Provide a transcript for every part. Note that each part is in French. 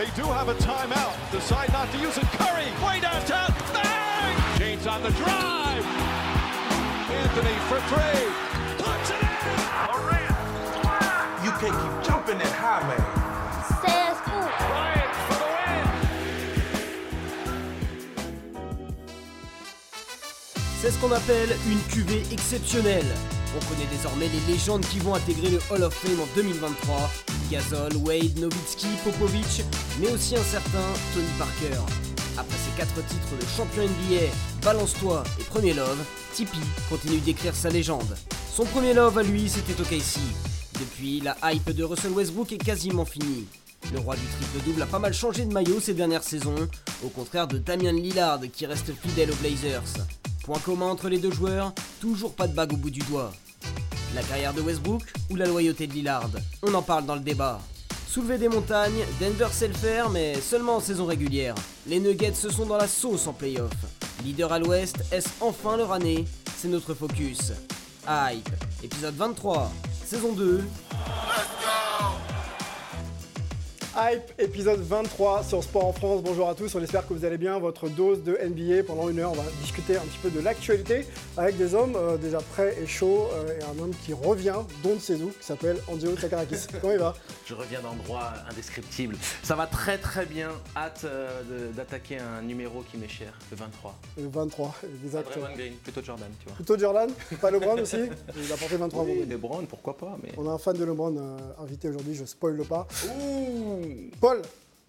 They do have a timeout. Decide not to use it. Curry, way downtown. Bang! James on the drive. Anthony for three. Puts it in. Durant. You can't keep jumping that high, man. C'est fou. Bryant for the win. C'est ce qu'on appelle une cuvée exceptionnelle. On connaît désormais les légendes qui vont intégrer le Hall of Fame en 2023. Gasol, Wade, Nowitzki, Popovic, mais aussi un certain Tony Parker. Après ses quatre titres de champion NBA, Balance-toi et Premier Love, Tipeee continue d'écrire sa légende. Son premier love à lui, c'était OKC. Depuis, la hype de Russell Westbrook est quasiment finie. Le roi du triple-double a pas mal changé de maillot ces dernières saisons, au contraire de Damian Lillard qui reste fidèle aux Blazers. Point commun entre les deux joueurs, toujours pas de bague au bout du doigt. La carrière de Westbrook ou la loyauté de Lillard? On en parle dans le débat. Soulever des montagnes, Denver sait le faire, mais seulement en saison régulière. Les Nuggets se sont dans la sauce en playoff. Leader à l'ouest, est-ce enfin leur année? C'est notre focus. Hype, épisode 23, saison 2, Hype, épisode 23 sur Sport en France. Bonjour à tous, on espère que vous allez bien. Votre dose de NBA pendant une heure, on va discuter un petit peu de l'actualité avec des hommes euh, déjà prêts et chauds euh, et un homme qui revient, dont de ses qui s'appelle Andio Takarakis. Comment il va? Je reviens d'endroits indescriptibles. Ça va très très bien. Hâte euh, d'attaquer un numéro qui m'est cher, le 23. Le 23, Pas exact. Draymond Green, plutôt Jordan, tu vois. Plutôt Jordan, pas LeBron aussi Il a porté 23 Oui. LeBron, pourquoi pas, mais... On a un fan de LeBron euh, invité aujourd'hui, je spoil pas. Paul,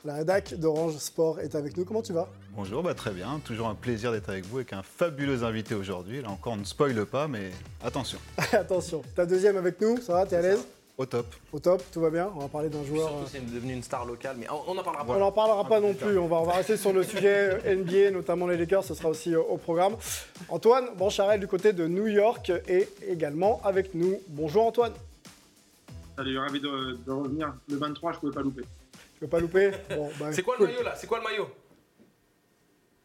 la rédac d'Orange Sport est avec nous. Comment tu vas? Bonjour, bah très bien. Toujours un plaisir d'être avec vous avec un fabuleux invité aujourd'hui. Là encore, on ne spoile pas, mais attention, Attention, ta deuxième avec nous, ça va, t'es à l'aise? au top. Au top, tout va bien On va parler d'un joueur. Surtout, euh, c'est devenu une star locale, mais on on en parlera On pas. n'en parlera pas non plus on va, on va rester sur le sujet euh, NBA, notamment les Lakers, ce sera aussi euh, au programme. Antoine Bancharel du côté de New York est également avec nous. Bonjour Antoine, Salut, ravi de, de revenir. Le 23, je pouvais pas louper. Tu veux pas louper Bon, bah, C'est quoi cool. le maillot là? C'est quoi le maillot?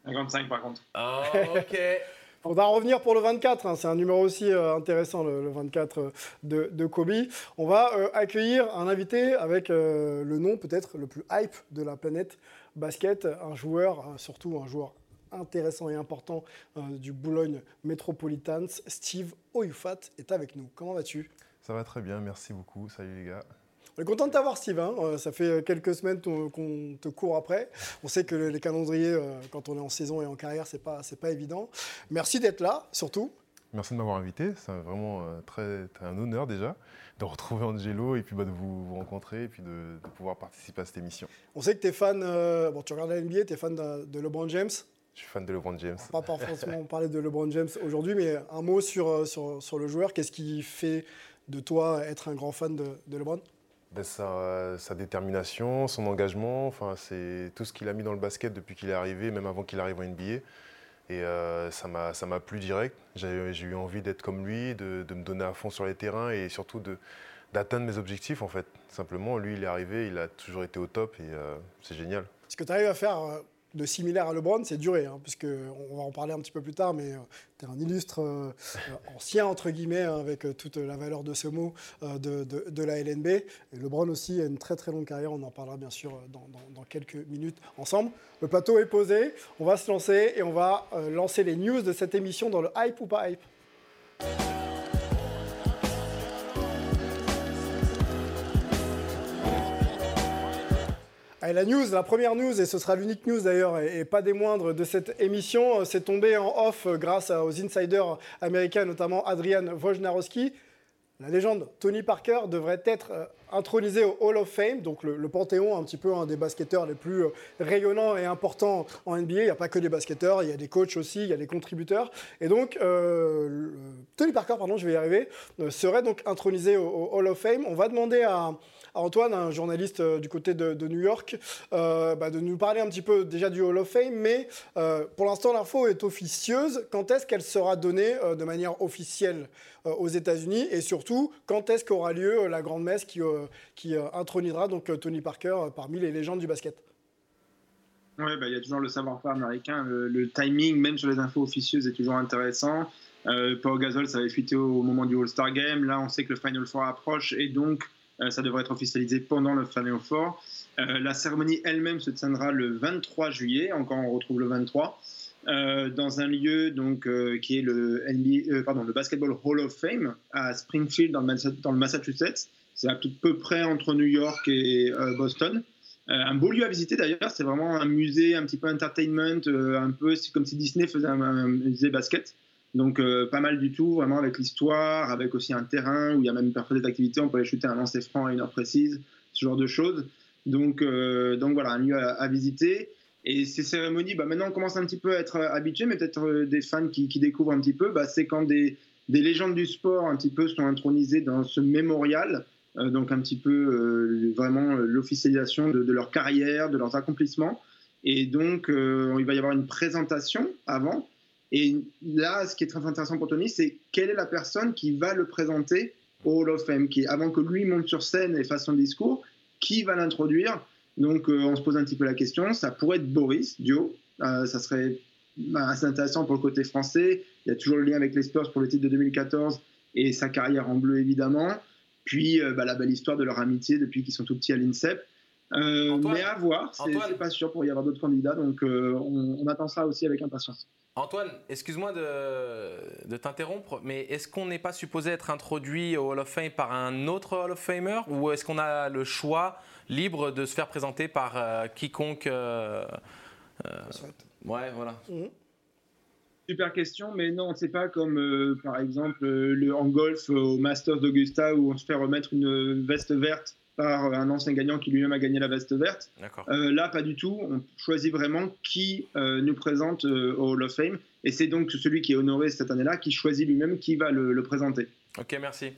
55 par contre. Oh, ok. On va revenir pour le 24, hein, c'est un numéro aussi euh, intéressant, le, le 24 euh, de, de Kobe. On va euh, accueillir un invité avec euh, le nom peut-être le plus hype de la planète basket, un joueur, euh, surtout un joueur intéressant et important euh, du Boulogne Metropolitans, Steve Oyufat est avec nous. Comment vas-tu? Ça va très bien, merci beaucoup. Salut les gars. On est content de t'avoir, Steve. hein. Euh, Ça fait quelques semaines qu'on te court après. On sait que les calendriers, euh, quand on est en saison et en carrière, c'est pas, c'est pas évident. Merci d'être là, surtout. Merci de m'avoir invité. C'est vraiment euh, très, très un honneur déjà de retrouver Angelo et puis bah, de vous, vous rencontrer et puis de, de pouvoir participer à cette émission. On sait que tu es fan, euh, bon, tu regardes la NBA, tu es fan de, de LeBron James. Je suis fan de LeBron James. Pas pas forcément parler de LeBron James aujourd'hui, mais un mot sur, euh, sur, sur le joueur. Qu'est-ce qui fait de toi être un grand fan de, de LeBron? Ben, sa, sa détermination, son engagement, enfin, c'est tout ce qu'il a mis dans le basket depuis qu'il est arrivé, même avant qu'il arrive en NBA. Et euh, ça m'a plu direct. J'ai eu envie d'être comme lui, de, de me donner à fond sur les terrains et surtout d'atteindre mes objectifs en fait. Simplement, lui, il est arrivé, il a toujours été au top et euh, c'est génial. Ce que tu arrives à faire euh, de similaire à LeBron, c'est duré, hein, puisque on va en parler un petit peu plus tard, mais tu es un illustre euh, euh, ancien, entre guillemets, hein, avec euh, toute la valeur de ce mot euh, de, de- la LNB. Et LeBron aussi a une très très longue carrière, on en parlera bien sûr euh, dans, dans- quelques minutes ensemble. Le plateau est posé, on va se lancer et on va euh, lancer les news de cette émission dans le hype ou pas hype. Allez, la news, la première news, et ce sera l'unique news d'ailleurs, et, pas des moindres de cette émission, euh, c'est tombé en off euh, grâce aux insiders américains, notamment Adrian Wojnarowski. La légende Tony Parker devrait être euh, intronisé au Hall of Fame, donc le, panthéon un petit peu un des basketteurs les plus rayonnants et importants en NBA. Il n'y a pas que des basketteurs, il y a des coachs aussi, il y a des contributeurs. Et donc, Tony Parker, pardon, je vais y arriver, serait donc intronisé au Hall of Fame. On va demander à, Antoine, un journaliste euh, du côté de, New York, euh, bah, de nous parler un petit peu déjà du Hall of Fame, mais euh, pour l'instant l'info est officieuse. Quand est-ce qu'elle sera donnée de manière officielle aux États-Unis? Et surtout quand est-ce qu'aura lieu la grande messe qui, qui intronisera donc Tony Parker parmi les légendes du basket? Ouais, bah, il y a toujours le savoir-faire américain. Le, timing, même sur les infos officieuses, est toujours intéressant. Euh, Pau Gasol, ça avait fuité au moment du All-Star Game. Là, on sait que le Final Four approche et donc ça devrait être officialisé pendant le Final Four. la cérémonie elle-même se tiendra le 23 juillet, encore on retrouve le 23. dans un lieu donc qui est le NBA, pardon, le Basketball Hall of Fame à Springfield dans le, Massachusetts. C'est à peu près entre New York et Boston. Euh, un beau lieu à visiter d'ailleurs, c'est vraiment un musée un petit peu entertainment, euh, un peu comme si Disney faisait un, musée basket. Donc euh, pas mal du tout, vraiment avec l'histoire, avec aussi un terrain où il y a même parfois des activités, on peut aller shooter un lancer franc à une heure précise, ce genre de choses. Donc, donc voilà, un lieu à, visiter. Et ces cérémonies, bah, maintenant on commence un petit peu à être habitué, mais peut-être des fans qui, découvrent un petit peu, bah, c'est quand des, des, légendes du sport un petit peu sont intronisées dans ce mémorial. Euh, donc un petit peu euh, vraiment euh, l'officialisation de, leur carrière, de leurs accomplissements. Et donc, il va y avoir une présentation avant. Et là, ce qui est très intéressant pour Tony, c'est quelle est la personne qui va le présenter au Hall of Fame, qui, avant que lui monte sur scène et fasse son discours, qui va l'introduire? Donc, on se pose un petit peu la question. Ça pourrait être Boris Dio. ça serait bah, assez intéressant pour le côté français. Il y a toujours le lien avec les Spurs pour le titre de 2014 et sa carrière en bleu, évidemment. Puis euh, bah, la belle histoire de leur amitié depuis qu'ils sont tout petits à l'INSEP. Euh, mais à voir, c'est pas sûr pour y avoir d'autres candidats, donc euh, on, attend ça aussi avec impatience. Antoine, excuse-moi de, de t'interrompre, mais est-ce qu'on n'est pas supposé être introduit au Hall of Fame par un autre Hall of Famer ou est-ce qu'on a le choix libre de se faire présenter par quiconque Ouais, voilà. Mhm. Super question, mais non, c'est pas comme euh, par exemple euh, le en golf au Masters d'Augusta où on se fait remettre une veste verte par un ancien gagnant qui lui-même a gagné la veste verte. Euh, là, pas du tout. On choisit vraiment qui nous présente au Hall of Fame. Et c'est donc celui qui est honoré cette année-là qui choisit lui-même qui va le, présenter. Ok, merci.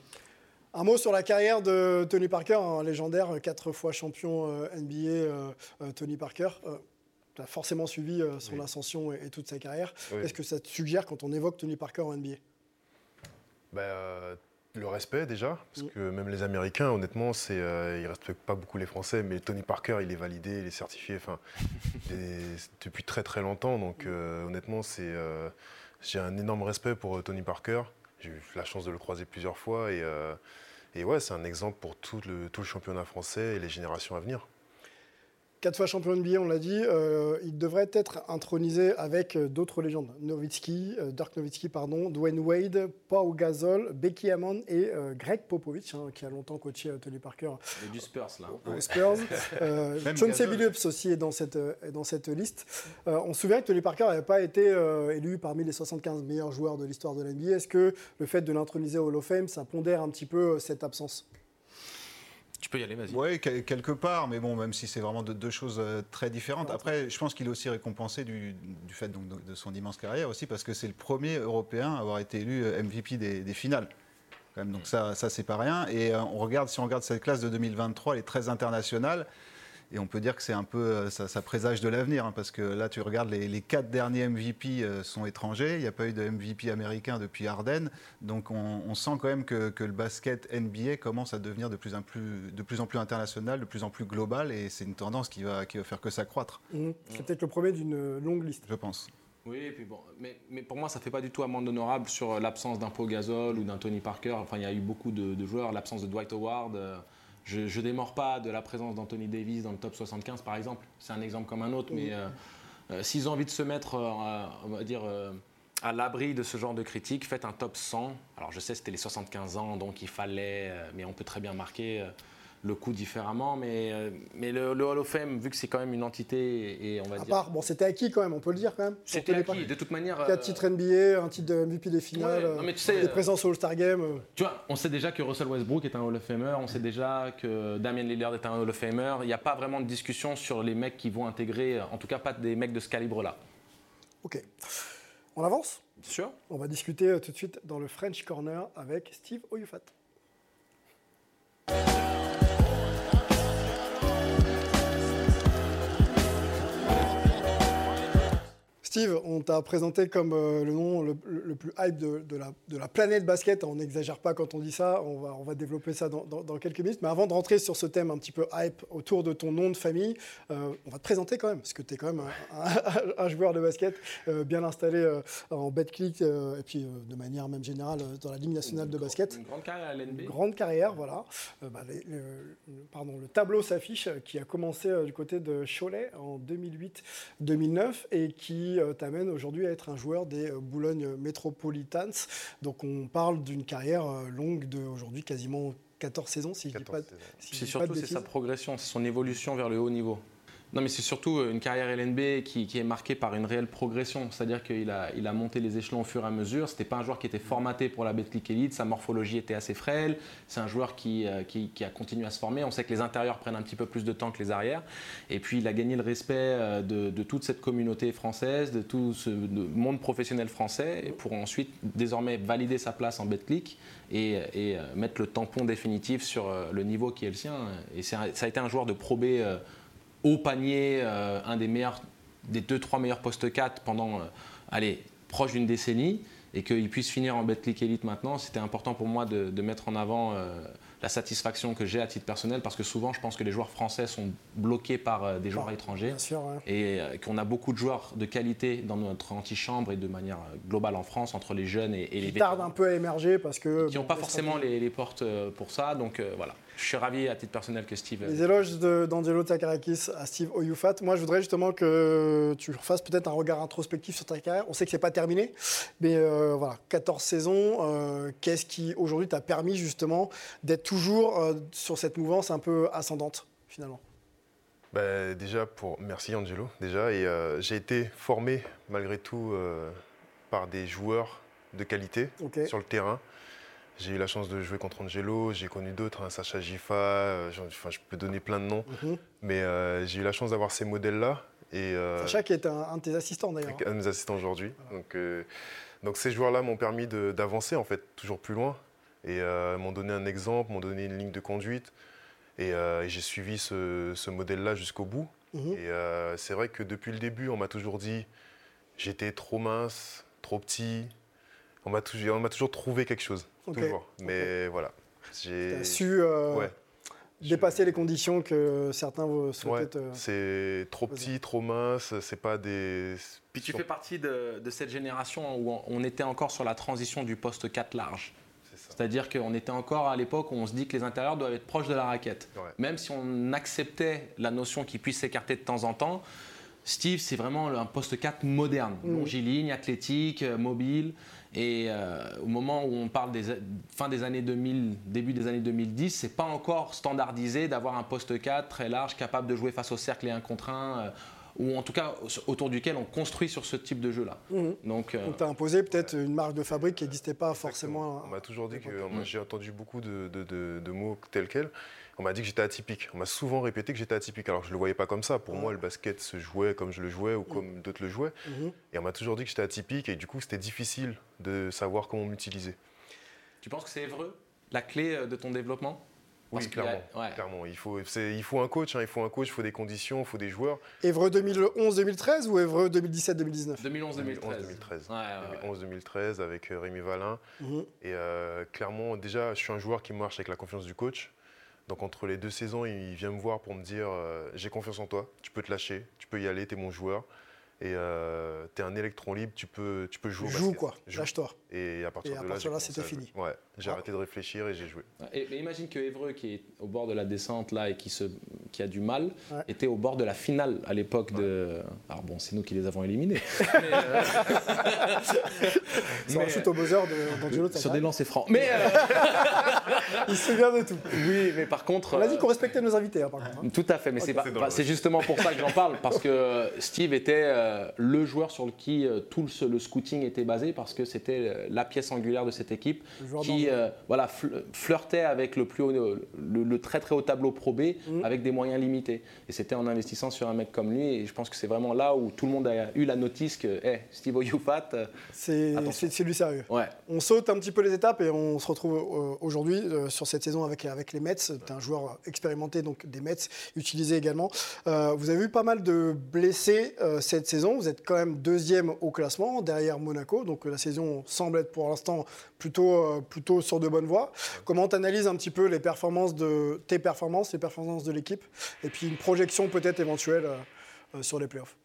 Un mot sur la carrière de Tony Parker, un légendaire, quatre fois champion NBA, Tony Parker tu as forcément suivi euh, son ascension et, toute sa carrière. Est-ce que ça te suggère quand on évoque Tony Parker en NBA euh, Le respect déjà, parce mm. que même les Américains, honnêtement, c'est, euh, ils ne respectent pas beaucoup les Français, mais Tony Parker, il est validé, il est certifié enfin, depuis très très longtemps. Donc honnêtement, c'est, j'ai un énorme respect pour Tony Parker. J'ai eu la chance de le croiser plusieurs fois et, et ouais, c'est un exemple pour tout le, tout le championnat français et les générations à venir. Quatre fois champion de NBA, on l'a dit, euh, il devrait être intronisé avec euh, d'autres légendes. Nowitzki, euh, Dirk Nowitzki, pardon, Dwayne Wade, Paul Gasol, Becky Hammond et Greg Popovich, hein, qui a longtemps coaché Tony Parker. Et du Spurs, là. Spurs. John Billups aussi est dans cette, dans cette liste. on se souvient que Tony Parker n'avait pas été élu parmi les 75 meilleurs joueurs de l'histoire de l'NBA. Est-ce que le fait de l'introniser au Hall of Fame, ça pondère un petit peu cette absence? Tu peux y aller, vas-y. Oui, quelque part, mais bon, même si c'est vraiment deux, choses euh, très différentes. Après, je pense qu'il est aussi récompensé du, fait de son immense carrière aussi, parce que c'est le premier Européen à avoir été élu euh, MVP des, finales. Quand même, donc ça, ça c'est pas rien. Et euh, on regarde, si on regarde cette classe de 2023, elle est très internationale. Et on peut dire que c'est un peu, euh, ça, présage de l'avenir, hein, parce que là, tu regardes, les, quatre derniers MVP euh, sont étrangers. Il n'y a pas eu de MVP américain depuis Ardennes. Donc on, sent quand même que, le basket NBA commence à devenir de plus, en plus, de plus en plus international, de plus en plus global. Et c'est une tendance qui va, qui va faire que ça croître. Mmh. C'est peut-être le premier d'une longue liste. Je pense. Oui, et puis bon, mais, mais, pour moi, ça ne fait pas du tout amende honorable sur l'absence d'un Paul Gasol ou d'un Tony Parker. Enfin, il y a eu beaucoup de, joueurs, l'absence de Dwight Howard. Euh, je ne démords pas de la présence d'Anthony Davis dans le top 75, par exemple. C'est un exemple comme un autre, mais euh, euh, s'ils ont envie de se mettre, euh, on va dire, à l'abri de ce genre de critiques, faites un top 100. Alors je sais, c'était les 75 ans, donc il fallait, mais on peut très bien marquer le coup différemment, mais, euh, mais le, Hall of Fame, vu que c'est quand même une entité, et on va à dire. Part, bon, c'était acquis quand même, on peut le dire quand même. C'était acquis, de toute manière. 4 euh, titres NBA, un titre de MVP des finales, ouais, mais tu sais, des présences au All-Star Game. Euh. Tu vois, on sait déjà que Russell Westbrook est un Hall of Famer, on sait déjà que Damien Lillard est un Hall of Famer. Il n'y a pas vraiment de discussion sur les mecs qui vont intégrer, en tout cas pas des mecs de ce calibre-là. Ok. On avance? Bien sûr? On va discuter tout de suite dans le French Corner avec Steve Oyufat. Steve, on t'a présenté comme euh, le nom le, le plus hype de, de, la, de, la, planète basket. On n'exagère pas quand on dit ça, on va, on va développer ça dans, dans, dans, quelques minutes. Mais avant de rentrer sur ce thème un petit peu hype autour de ton nom de famille, euh, on va te présenter quand même, parce que tu es quand même un, un, un, joueur de basket euh, bien installé en BetClick et puis de manière même générale dans la Ligue nationale de basket. Une grande carrière à l'NB. Grande carrière, voilà. Bah, les, pardon, le tableau s'affiche qui a commencé du côté de Cholet en 2008-2009 et qui euh, t'amène aujourd'hui à être un joueur des euh, Boulogne Metropolitans. Donc on parle d'une carrière euh, longue de aujourd'hui quasiment 14 saisons, si 14 je dis pas, si C'est surtout c'est sa progression, c'est son évolution vers le haut niveau. Non, mais c'est surtout une carrière LNB qui, est marquée par une réelle progression. C'est-à-dire qu'il a, monté les échelons au fur et à mesure. Ce n'était pas un joueur qui était formaté pour la Betclic Elite. Sa morphologie était assez frêle. C'est un joueur qui, qui, a continué à se former. On sait que les intérieurs prennent un petit peu plus de temps que les arrières. Et puis, il a gagné le respect de, de toute cette communauté française, de tout ce monde professionnel français, pour ensuite, désormais, valider sa place en Betclic et, et mettre le tampon définitif sur le niveau qui est le sien. Et ça a été un joueur de probé au panier, euh, un des meilleurs, des deux trois meilleurs postes 4 pendant, euh, allez, proche d'une décennie, et qu'il puisse finir en Betclic Elite maintenant, c'était important pour moi de, de, mettre en avant euh, la satisfaction que j'ai à titre personnel, parce que souvent je pense que les joueurs français sont bloqués par des joueurs étrangers, sûr, ouais. et qu'on a beaucoup de joueurs de qualité dans notre antichambre et de manière globale en France, entre les jeunes et, et les qui tardent un peu à émerger parce que... Qui n'ont bon, pas forcément les, les, portes pour ça, donc voilà. Je suis ravi à titre personnel que Steve. Les éloges d'Angelo Takarakis à Steve Oyufat. Moi, je voudrais justement que tu fasses peut-être un regard introspectif sur ta carrière. On sait que c'est pas terminé, mais euh, voilà, 14 saisons. Euh, Qu'est-ce qui aujourd'hui t'a permis justement d'être toujours euh, sur cette mouvance un peu ascendante finalement? Bah, Déjà, pour merci Angelo. Déjà, et euh, j'ai été formé malgré tout par des joueurs de qualité okay. sur le terrain. J'ai eu la chance de jouer contre Angelo, j'ai connu d'autres, hein, Sacha Gifa, euh, enfin, je peux donner plein de noms, mm -hmm. mais euh, j'ai eu la chance d'avoir ces modèles-là. Et, euh, Sacha qui est un, un de tes assistants d'ailleurs. Un de mes assistants aujourd'hui. Voilà. Donc, donc, ces joueurs-là m'ont permis d'avancer en fait toujours plus loin et m'ont donné un exemple, m'ont donné une ligne de conduite. Et, et j'ai suivi ce, ce modèle-là jusqu'au bout. Mm -hmm. Mm-hmm. Et c'est vrai que depuis le début, on m'a toujours dit j'étais trop mince, trop petit. On m'a toujours, toujours, trouvé quelque chose. Okay. Toujours. Mais okay. voilà. J'ai su euh, ouais. dépasser les conditions que certains souhaitaient. Ouais. C'est trop petit, trop mince. C'est pas des. Puis tu fais partie de, de, cette génération où on était encore sur la transition du poste 4 large. C'est-à-dire qu'on était encore à l'époque où on se dit que les intérieurs doivent être proches de la raquette. Ouais. Même si on acceptait la notion qu'ils puissent s'écarter de temps en temps, Steve, c'est vraiment un poste 4 moderne, Mm. longiligne, athlétique, euh, mobile. Et euh, au moment où on parle des fin des années 2000, début des années 2010, c'est pas encore standardisé d'avoir un poste 4 très large, capable de jouer face au cercle et un contre un. Euh, ou en tout cas autour duquel on construit sur ce type de jeu-là. Mmh. Donc, euh, on t'a imposé peut-être une marque de fabrique qui n'existait pas forcément. On m'a toujours dit que mmh. j'ai entendu beaucoup de, de, de, de mots tels quels. On m'a dit que j'étais atypique. On m'a souvent répété que j'étais atypique. Alors je ne le voyais pas comme ça. Pour mmh. moi, le basket se jouait comme je le jouais ou comme d'autres le jouaient. Et on m'a toujours dit que j'étais atypique et du coup, c'était difficile de savoir comment m'utiliser. Tu penses que c'est Evreux la clé euh, de ton développement oui, clairement. A... Ouais. clairement. Il, faut, il faut un coach, hein, il faut un coach, il faut des conditions, il faut des joueurs. Évreux 2011-2013 ou Évreux 2017-2019 2011-2013. 2011-2013 avec euh, Rémi Valin. Mm -hmm. Et euh, clairement, déjà, je suis un joueur qui marche avec la confiance du coach. Donc entre les deux saisons, il vient me voir pour me dire euh, j'ai confiance en toi, tu peux te lâcher, tu peux y aller, tu es mon joueur. Et euh, tu es un électron libre, tu peux, tu peux jouer. Joue quoi, lâche-toi. Et à partir et à de partir là, là c'était fini. Ouais, j'ai ah. arrêté de réfléchir et j'ai joué. Et, mais imagine que Évreux, qui est au bord de la descente là et qui, se, qui a du mal, ouais. était au bord de la finale à l'époque ouais. de. Alors bon, c'est nous qui les avons éliminés. mais, euh... C'est un shoot au buzzer d'Angelo Sur des lancers francs. Mais. Euh... Il se souvient de tout. Oui, mais par contre. On a dit qu'on respectait nos invités, hein, par contre. Hein. Tout à fait, mais okay. c'est justement pour ça que j'en parle, parce que Steve était euh, le joueur sur qui euh, tout le, le, scouting était basé, parce que c'était la pièce angulaire de cette équipe qui euh, voilà, flirtait avec le, plus haut, le, le, très très haut tableau Pro B mmh. avec des moyens limités. Et c'était en investissant sur un mec comme lui, et je pense que c'est vraiment là où tout le monde a eu la notice que hey, Steve Oyufat. c'est du sérieux. Ouais. On saute un petit peu les étapes et on se retrouve aujourd'hui sur cette saison avec, avec les Mets. Tu un joueur expérimenté donc des Mets, utilisé également. Euh, vous avez eu pas mal de blessés euh, cette saison. Vous êtes quand même deuxième au classement, derrière Monaco. Donc la saison semble être pour l'instant plutôt, plutôt sur de bonnes voies. Comment tu analyses un petit peu les performances de tes performances, les performances de l'équipe, et puis une projection peut-être éventuelle sur les playoffs?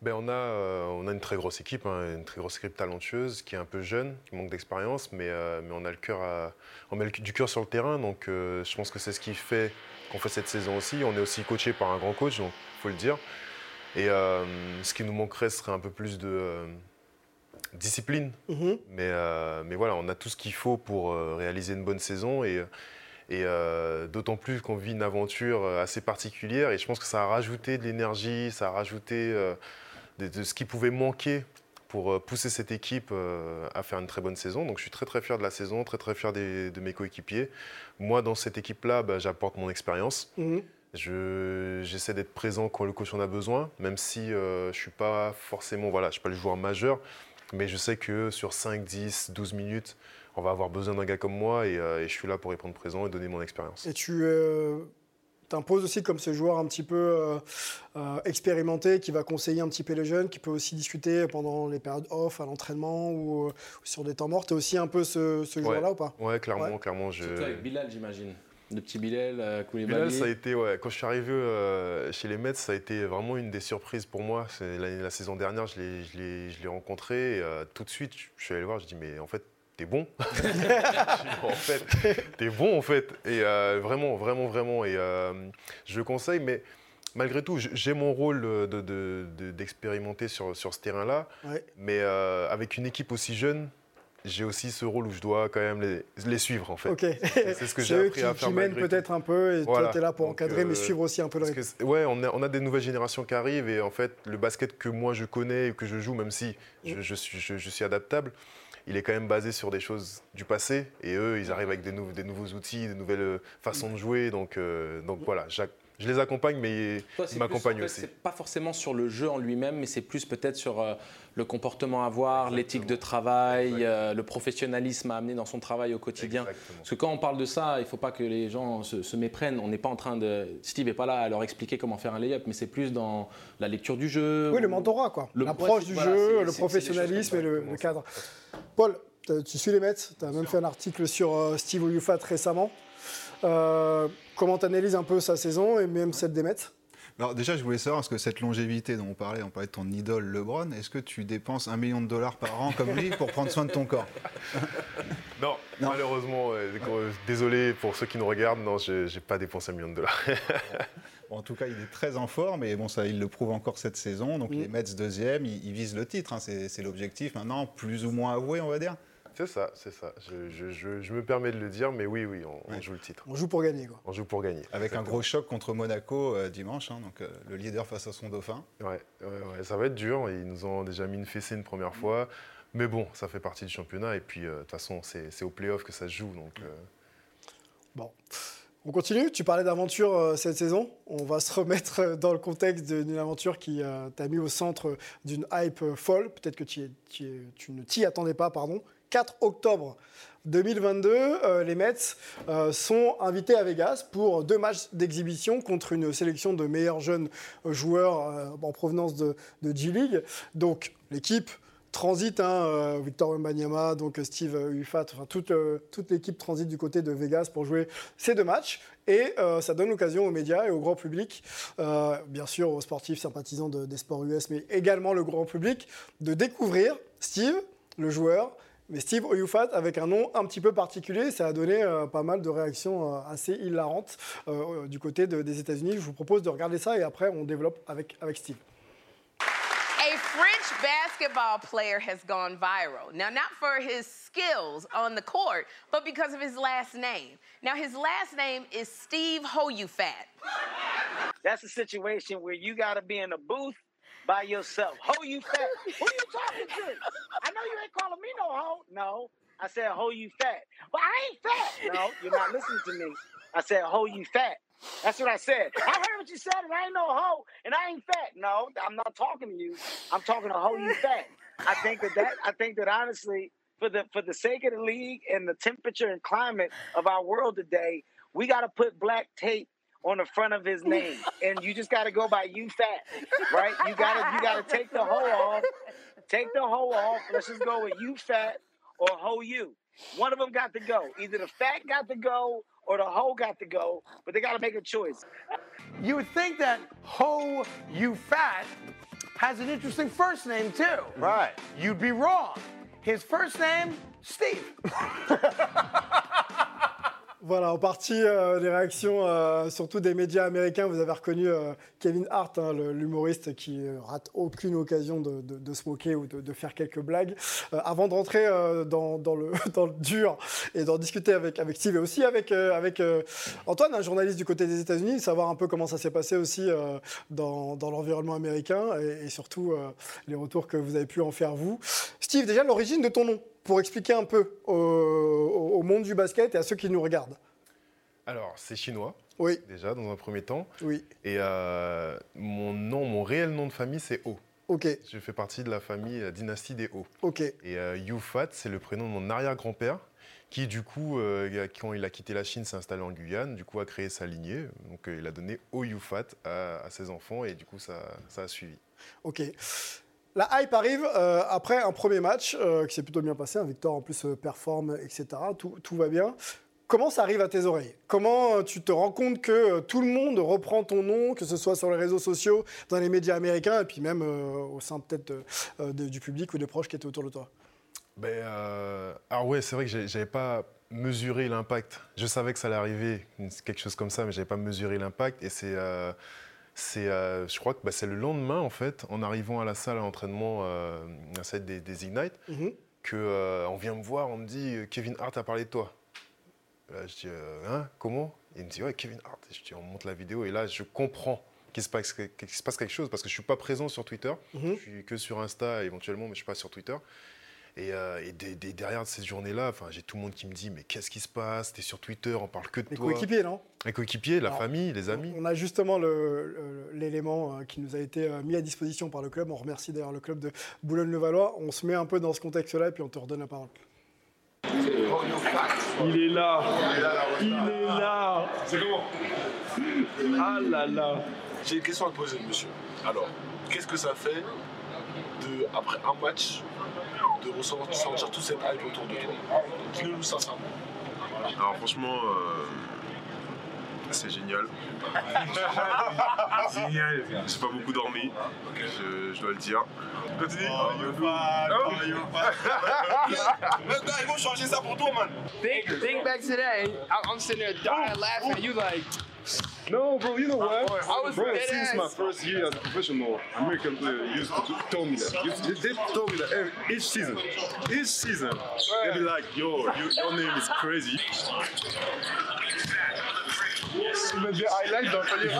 Ben on, a, euh, on a une très grosse équipe, hein, une très grosse équipe talentueuse, qui est un peu jeune, qui manque d'expérience, mais, euh, mais on a le cœur on met du cœur sur le terrain, donc euh, je pense que c'est ce qui fait qu'on fait cette saison aussi. On est aussi coaché par un grand coach, donc faut le dire. Et ce qui nous manquerait serait un peu plus de discipline, mm-hmm. mais, mais voilà, on a tout ce qu'il faut pour réaliser une bonne saison et et d'autant plus qu'on vit une aventure assez particulière. Et je pense que ça a rajouté de l'énergie, ça a rajouté de, ce qui pouvait manquer pour euh, pousser cette équipe euh, à faire une très bonne saison. Donc je suis très très fier de la saison, très très fier de mes coéquipiers. Moi, dans cette équipe-là, bah, j'apporte mon expérience. Mhm. J'essaie d'être présent quand le coach en a besoin, même si euh, je ne suis pas forcément, voilà, je suis pas le joueur majeur, mais je sais que sur 5, 10, 12 minutes, on va avoir besoin d'un gars comme moi et, et, je suis là pour répondre présent et donner mon expérience. Et tu t'imposes aussi comme ce joueur un petit peu euh, euh, expérimenté qui va conseiller un petit peu les jeunes, qui peut aussi discuter pendant les périodes off, à l'entraînement ou, euh, sur des temps morts. Tu es aussi un peu ce, joueur-là ou pas? Ouais, clairement. clairement je... Surtout avec Bilal, j'imagine. Le petit Bilal, Koulibaly. Bilal, ça a été, ouais, quand je suis arrivé chez les Mets, ça a été vraiment une des surprises pour moi. La, la saison dernière, je l'ai rencontré et tout de suite, je suis allé le voir, je dis mais en fait, t'es bon. en fait, t'es bon en fait. Et euh, vraiment, vraiment, vraiment. Et euh, je conseille, mais malgré tout, j'ai mon rôle d'expérimenter de, sur, sur ce terrain-là. Mais euh, avec une équipe aussi jeune, j'ai aussi ce rôle où je dois quand même les, les suivre en fait. C'est ce que j'ai appris qui, à faire. Qui mènent peut-être un peu et toi tu es là pour encadrer mais suivre aussi un peu le rythme. ouais, on a, on a, des nouvelles générations qui arrivent et en fait le basket que moi je connais et que je joue, même si je, je, suis, je suis adaptable, il est quand même basé sur des choses du passé. Et eux, ils arrivent avec des, des nouveaux outils, des nouvelles euh, façons de jouer. Donc, euh, donc voilà, je les accompagne, mais ils m'accompagnent aussi. C'est pas forcément sur le jeu en lui-même, mais c'est plus peut-être sur euh, le comportement à avoir, l'éthique de travail, le professionnalisme à amener dans son travail au quotidien. Parce que quand on parle de ça, il ne faut pas que les gens se, méprennent. On n'est pas en train de. Steve n'est pas là à leur expliquer comment faire un lay-up, mais c'est plus dans la lecture du jeu. Oui, le mentorat, quoi. L'approche du jeu, le professionnalisme et le, cadre. Paul, tu suis les Mets, tu as même fait un article sur euh, Steve Oyufat récemment. Euh, comment tu analyses un peu sa saison et même celle des Mets? Alors déjà, je voulais savoir, est-ce que cette longévité dont on parlait, on parlait de ton idole LeBron, est-ce que tu dépenses un million de dollars par an comme lui pour prendre soin de ton corps? Non, malheureusement, désolé pour ceux qui nous regardent, non, je n'ai pas dépensé un million de dollars. en tout cas, il est très en forme et bon, ça, il le prouve encore cette saison. Donc les Mets deuxième, ils, visent le titre, hein. c'est l'objectif maintenant, plus ou moins avoué, on va dire. C'est ça, c'est ça. Je, me permets de le dire, mais oui, oui, on, joue le titre. On joue pour gagner, quoi. On joue pour gagner. Avec un gros choc contre Monaco euh, dimanche, hein, donc euh, le leader face à son dauphin. Ouais, ça va être dur. Ils nous ont déjà mis une fessée une première fois. Mais bon, ça fait partie du championnat. Et puis, euh, de toute façon, c'est au playoff que ça se joue. Donc, Bon. On continue, tu parlais d'aventure cette saison. On va se remettre dans le contexte d'une aventure qui t'a mis au centre d'une hype folle. Peut-être que tu, tu ne t'y attendais pas, pardon. 4 octobre 2022, euh, les Mets euh, sont invités à Vegas pour deux matchs d'exhibition contre une sélection de meilleurs jeunes joueurs euh, en provenance de, G-League. Donc l'équipe transite, hein, Victor Wembanyama, donc Steve enfin toute, toute l'équipe transite du côté de Vegas pour jouer ces deux matchs. Et ça donne l'occasion aux médias et au grand public, bien sûr aux sportifs sympathisants des sports US, mais également le grand public, de découvrir Steve, le joueur, mais Steve Oyufat, avec un nom un petit peu particulier, ça a donné euh, pas mal de réactions euh, assez hilarantes euh, du côté de, des États-Unis. Je vous propose de regarder ça et après on développe avec, avec Steve. A French basketball player has gone viral. Now, not for his skills on the court, but because of his last name. Now, his last name is Steve Hoyufat. That's a situation where you got to be in a booth by yourself. Ho, you fat. Who you talking to? I know you ain't calling me no hoe. No. I said, ho, you fat. But I ain't fat. No, you're not listening to me. I said, ho, you fat. That's what I said. I heard what you said, and I ain't no hoe, and I ain't fat. No, I'm not talking to you. I'm talking to ho, you fat. I think that that I think that honestly, for the for the sake of the league and the temperature and climate of our world today, we got to put black tape on the front of his name, and you just got to go by you fat, right? You gotta you gotta take the hoe off, take the hoe off. Let's just go with you fat or hoe you. One of them got to go. Either the fat got to go or the hoe got to go, but they got to make a choice. You would think that hoe You Fat has an interesting first name too. Right. You'd be wrong. His first name, Steve. Voilà, en partie euh, les réactions, euh, surtout des médias américains. Vous avez reconnu euh, Kevin Hart, hein, l'humoriste qui euh, rate aucune occasion de, se moquer ou de, faire quelques blagues. Euh, avant de rentrer euh, dans, le, dur et d'en discuter avec, Steve et aussi avec, euh, euh, Antoine, un journaliste du côté des États-Unis, savoir un peu comment ça s'est passé aussi euh, dans, l'environnement américain et, et surtout euh, les retours que vous avez pu en faire vous. Steve, déjà l'origine de ton nom, pour expliquer un peu au, monde du basket et à ceux qui nous regardent. Alors, c'est chinois, Oui, déjà, dans un premier temps. oui, Et euh, mon nom, mon réel nom de famille, c'est O. ok, Je fais partie de la famille, la dynastie des O. ok. Et euh, Yufat, c'est le prénom de mon arrière-grand-père, qui du coup, euh, quand il a quitté la Chine, s'est installé en Guyane, du coup a créé sa lignée. Donc euh, il a donné O Yufat à, à ses enfants et du coup ça, ça a suivi. Ok. La hype arrive euh, après un premier match euh, qui s'est plutôt bien passé. Un Victor en plus euh, performe, etc. Tout, va bien. Comment ça arrive à tes oreilles? Comment tu te rends compte que tout le monde reprend ton nom, que ce soit sur les réseaux sociaux, dans les médias américains, et puis même au sein peut-être du public ou des proches qui étaient autour de toi? Ben, alors ouais, c'est vrai que j'avais pas mesuré l'impact. Je savais que ça allait arriver, quelque chose comme ça, mais j'avais pas mesuré l'impact. Et c'est, c'est, euh, je crois que bah, c'est le lendemain en fait, en arrivant à la salle d'entraînement, euh, à celle des, des Ignite, Mhm. que euh, on vient me voir, on me dit Kevin Hart a parlé de toi. Là, je dis hein, comment? Il me dit ouais Kevin Hart. Et je dis on monte la vidéo et là je comprends qu'il se passe, qu'il se passe quelque chose parce que je suis pas présent sur Twitter, Mhm. je suis que sur Insta éventuellement, mais je suis pas sur Twitter. Et, euh, et des- des- derrière cette journée-là, enfin, j'ai tout le monde qui me dit mais qu'est-ce qui se passe? T'es sur Twitter, on parle que de Les toi. coéquipiers, non? Les coéquipiers, la Alors, famille, les amis. On a justement le- le- l'élément euh, qui nous a été euh, mis à disposition par le club. On remercie d'ailleurs le club de Boulogne-le-Valois. On se met un peu dans ce contexte-là et puis on te redonne la parole. Il est là. Il est là. C'est comment? Ah là là. J'ai une question à te poser, monsieur. Alors, qu'est-ce que ça fait de, après un match, de ressentir sentir toute cette hype autour de toi Dis-le-nous sincèrement. Alors franchement, euh, c'est génial. Génial. J'ai pas beaucoup dormi, je, je dois le dire. Continue. Ils vont changer ça pour toi, man. Think, think back today. I- I'm sitting there dying laughing at you like. No, bro, you know what? I was Bro, since ass. my first year as a professional American player, used to tell me that. You, they told me that every, each season, each season, they'd be like, yo, you, your name is crazy.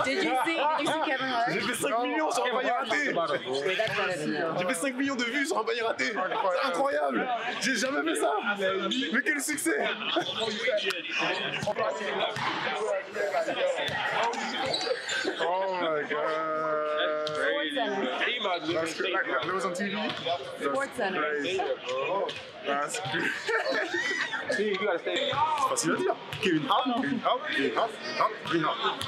Did you see Kevin Hart? J'ai fait 5 millions sur un panier raté. J'ai fait 5 millions de vues sur un panier raté. C'est incroyable. J'ai jamais fait ça. Mais quel succès. Oh my god. That's crazy. Like, that was on TV? That's Sports Center. crazy. That's crazy. See, you gotta stay. C'est facile à dire. Kevin Hart, Kevin Hart, Kevin Hart, Hart, Kevin Hart.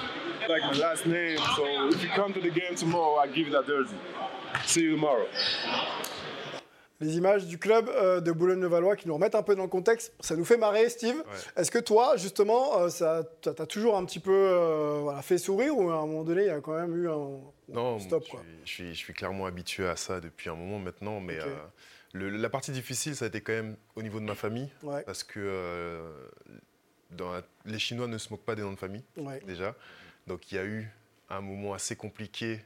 Like my last name, so if you come to the game tomorrow, I give you that jersey. See you tomorrow. Les images du club euh, de Boulogne-le-Valois qui nous remettent un peu dans le contexte. Ça nous fait marrer, Steve. Est-ce que toi, justement, euh, ça ça t'a toujours un petit peu euh, voilà, fait sourire ou à un moment donné, il y a quand même eu un Non, stop je, quoi. suis, je, suis, je suis clairement habitué à ça depuis un moment maintenant, mais euh, le- la partie difficile, ça a été quand même au niveau de ma famille, Ouais. parce que euh, dans la- les Chinois ne se moquent pas des noms de famille, Ouais. déjà. Donc il y a eu un moment assez compliqué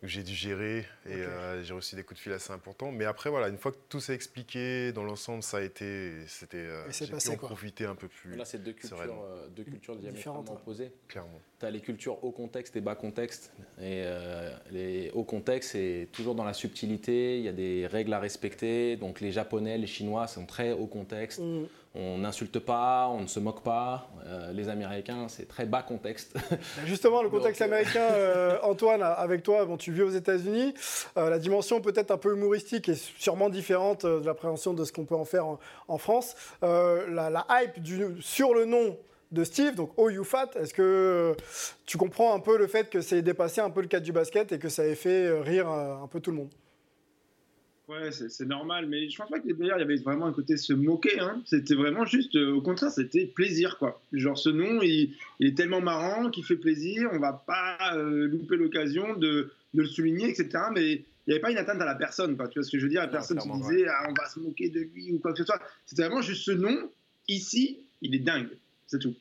que j'ai dû gérer et euh, j'ai reçu des coups de fil assez importants. Mais après, voilà, une fois que tout s'est expliqué dans l'ensemble, ça a été, c'était, euh, Et c'est j'ai pu en profiter un peu plus. Là, c'est deux cultures, euh, deux cultures diamétralement opposées. Clairement. Tu as les cultures haut contexte et bas contexte. Et euh, les hauts contexte, c'est toujours dans la subtilité, il y a des règles à respecter. Donc les Japonais, les Chinois sont très haut contexte. Mm. On n'insulte pas, on ne se moque pas. Euh, les Américains, c'est très bas contexte. Justement, le contexte Donc, euh, américain, euh, Antoine, avec toi, bon, tu vis aux États-Unis. Euh, la dimension peut-être un peu humoristique est sûrement différente de l'appréhension de ce qu'on peut en faire en, en France. La, la hype du- sur le nom de Steve, donc Oh You Fat. Est-ce que tu comprends un peu le fait que c'est dépassé un peu le cadre du basket et que ça ait fait rire un peu tout le monde? Ouais, c'est normal, mais je pense pas que d'ailleurs il y avait vraiment un côté se moquer. Hein. C'était vraiment juste, euh, au contraire, c'était plaisir quoi. Genre ce nom, il, est tellement marrant qu'il fait plaisir. On va pas euh, louper l'occasion de, de, le souligner, etc. Mais il n'y avait pas une atteinte à la personne, quoi. Tu vois ce que je veux dire? La personne se disait, ah, on va se moquer de lui ou quoi que ce soit. C'était vraiment juste ce nom. Ici, il est dingue. C'est tout.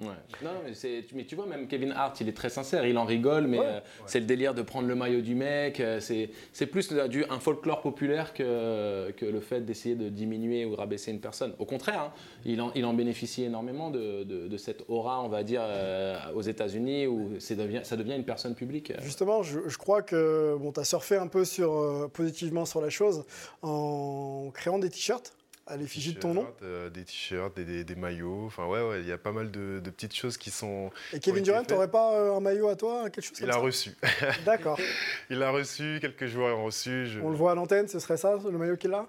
Ouais. Non, mais, mais, tu vois, même Kevin Hart, il est très sincère, il en rigole, mais euh, c'est le délire de prendre le maillot du mec. Euh, c'est plus du, un folklore populaire que, que le fait d'essayer de diminuer ou rabaisser une personne. Au contraire, hein, il, en, il, en, bénéficie énormément de, de, cette aura, on va dire, euh, aux États-Unis où devient, ça devient une personne publique. Justement, je, je crois que bon, tu as surfé un peu sur, positivement sur la chose en créant des t-shirts à l'effigie de ton nom euh, Des t-shirts, des, des, maillots. Enfin, ouais, ouais, il y a pas mal de, petites choses qui sont. Et Kevin Durant, t'aurais pas euh, un maillot à toi, quelque chose Il a reçu. D'accord. il a reçu, quelques joueurs ont reçu. On le voit à l'antenne, ce serait ça, le maillot qu'il a?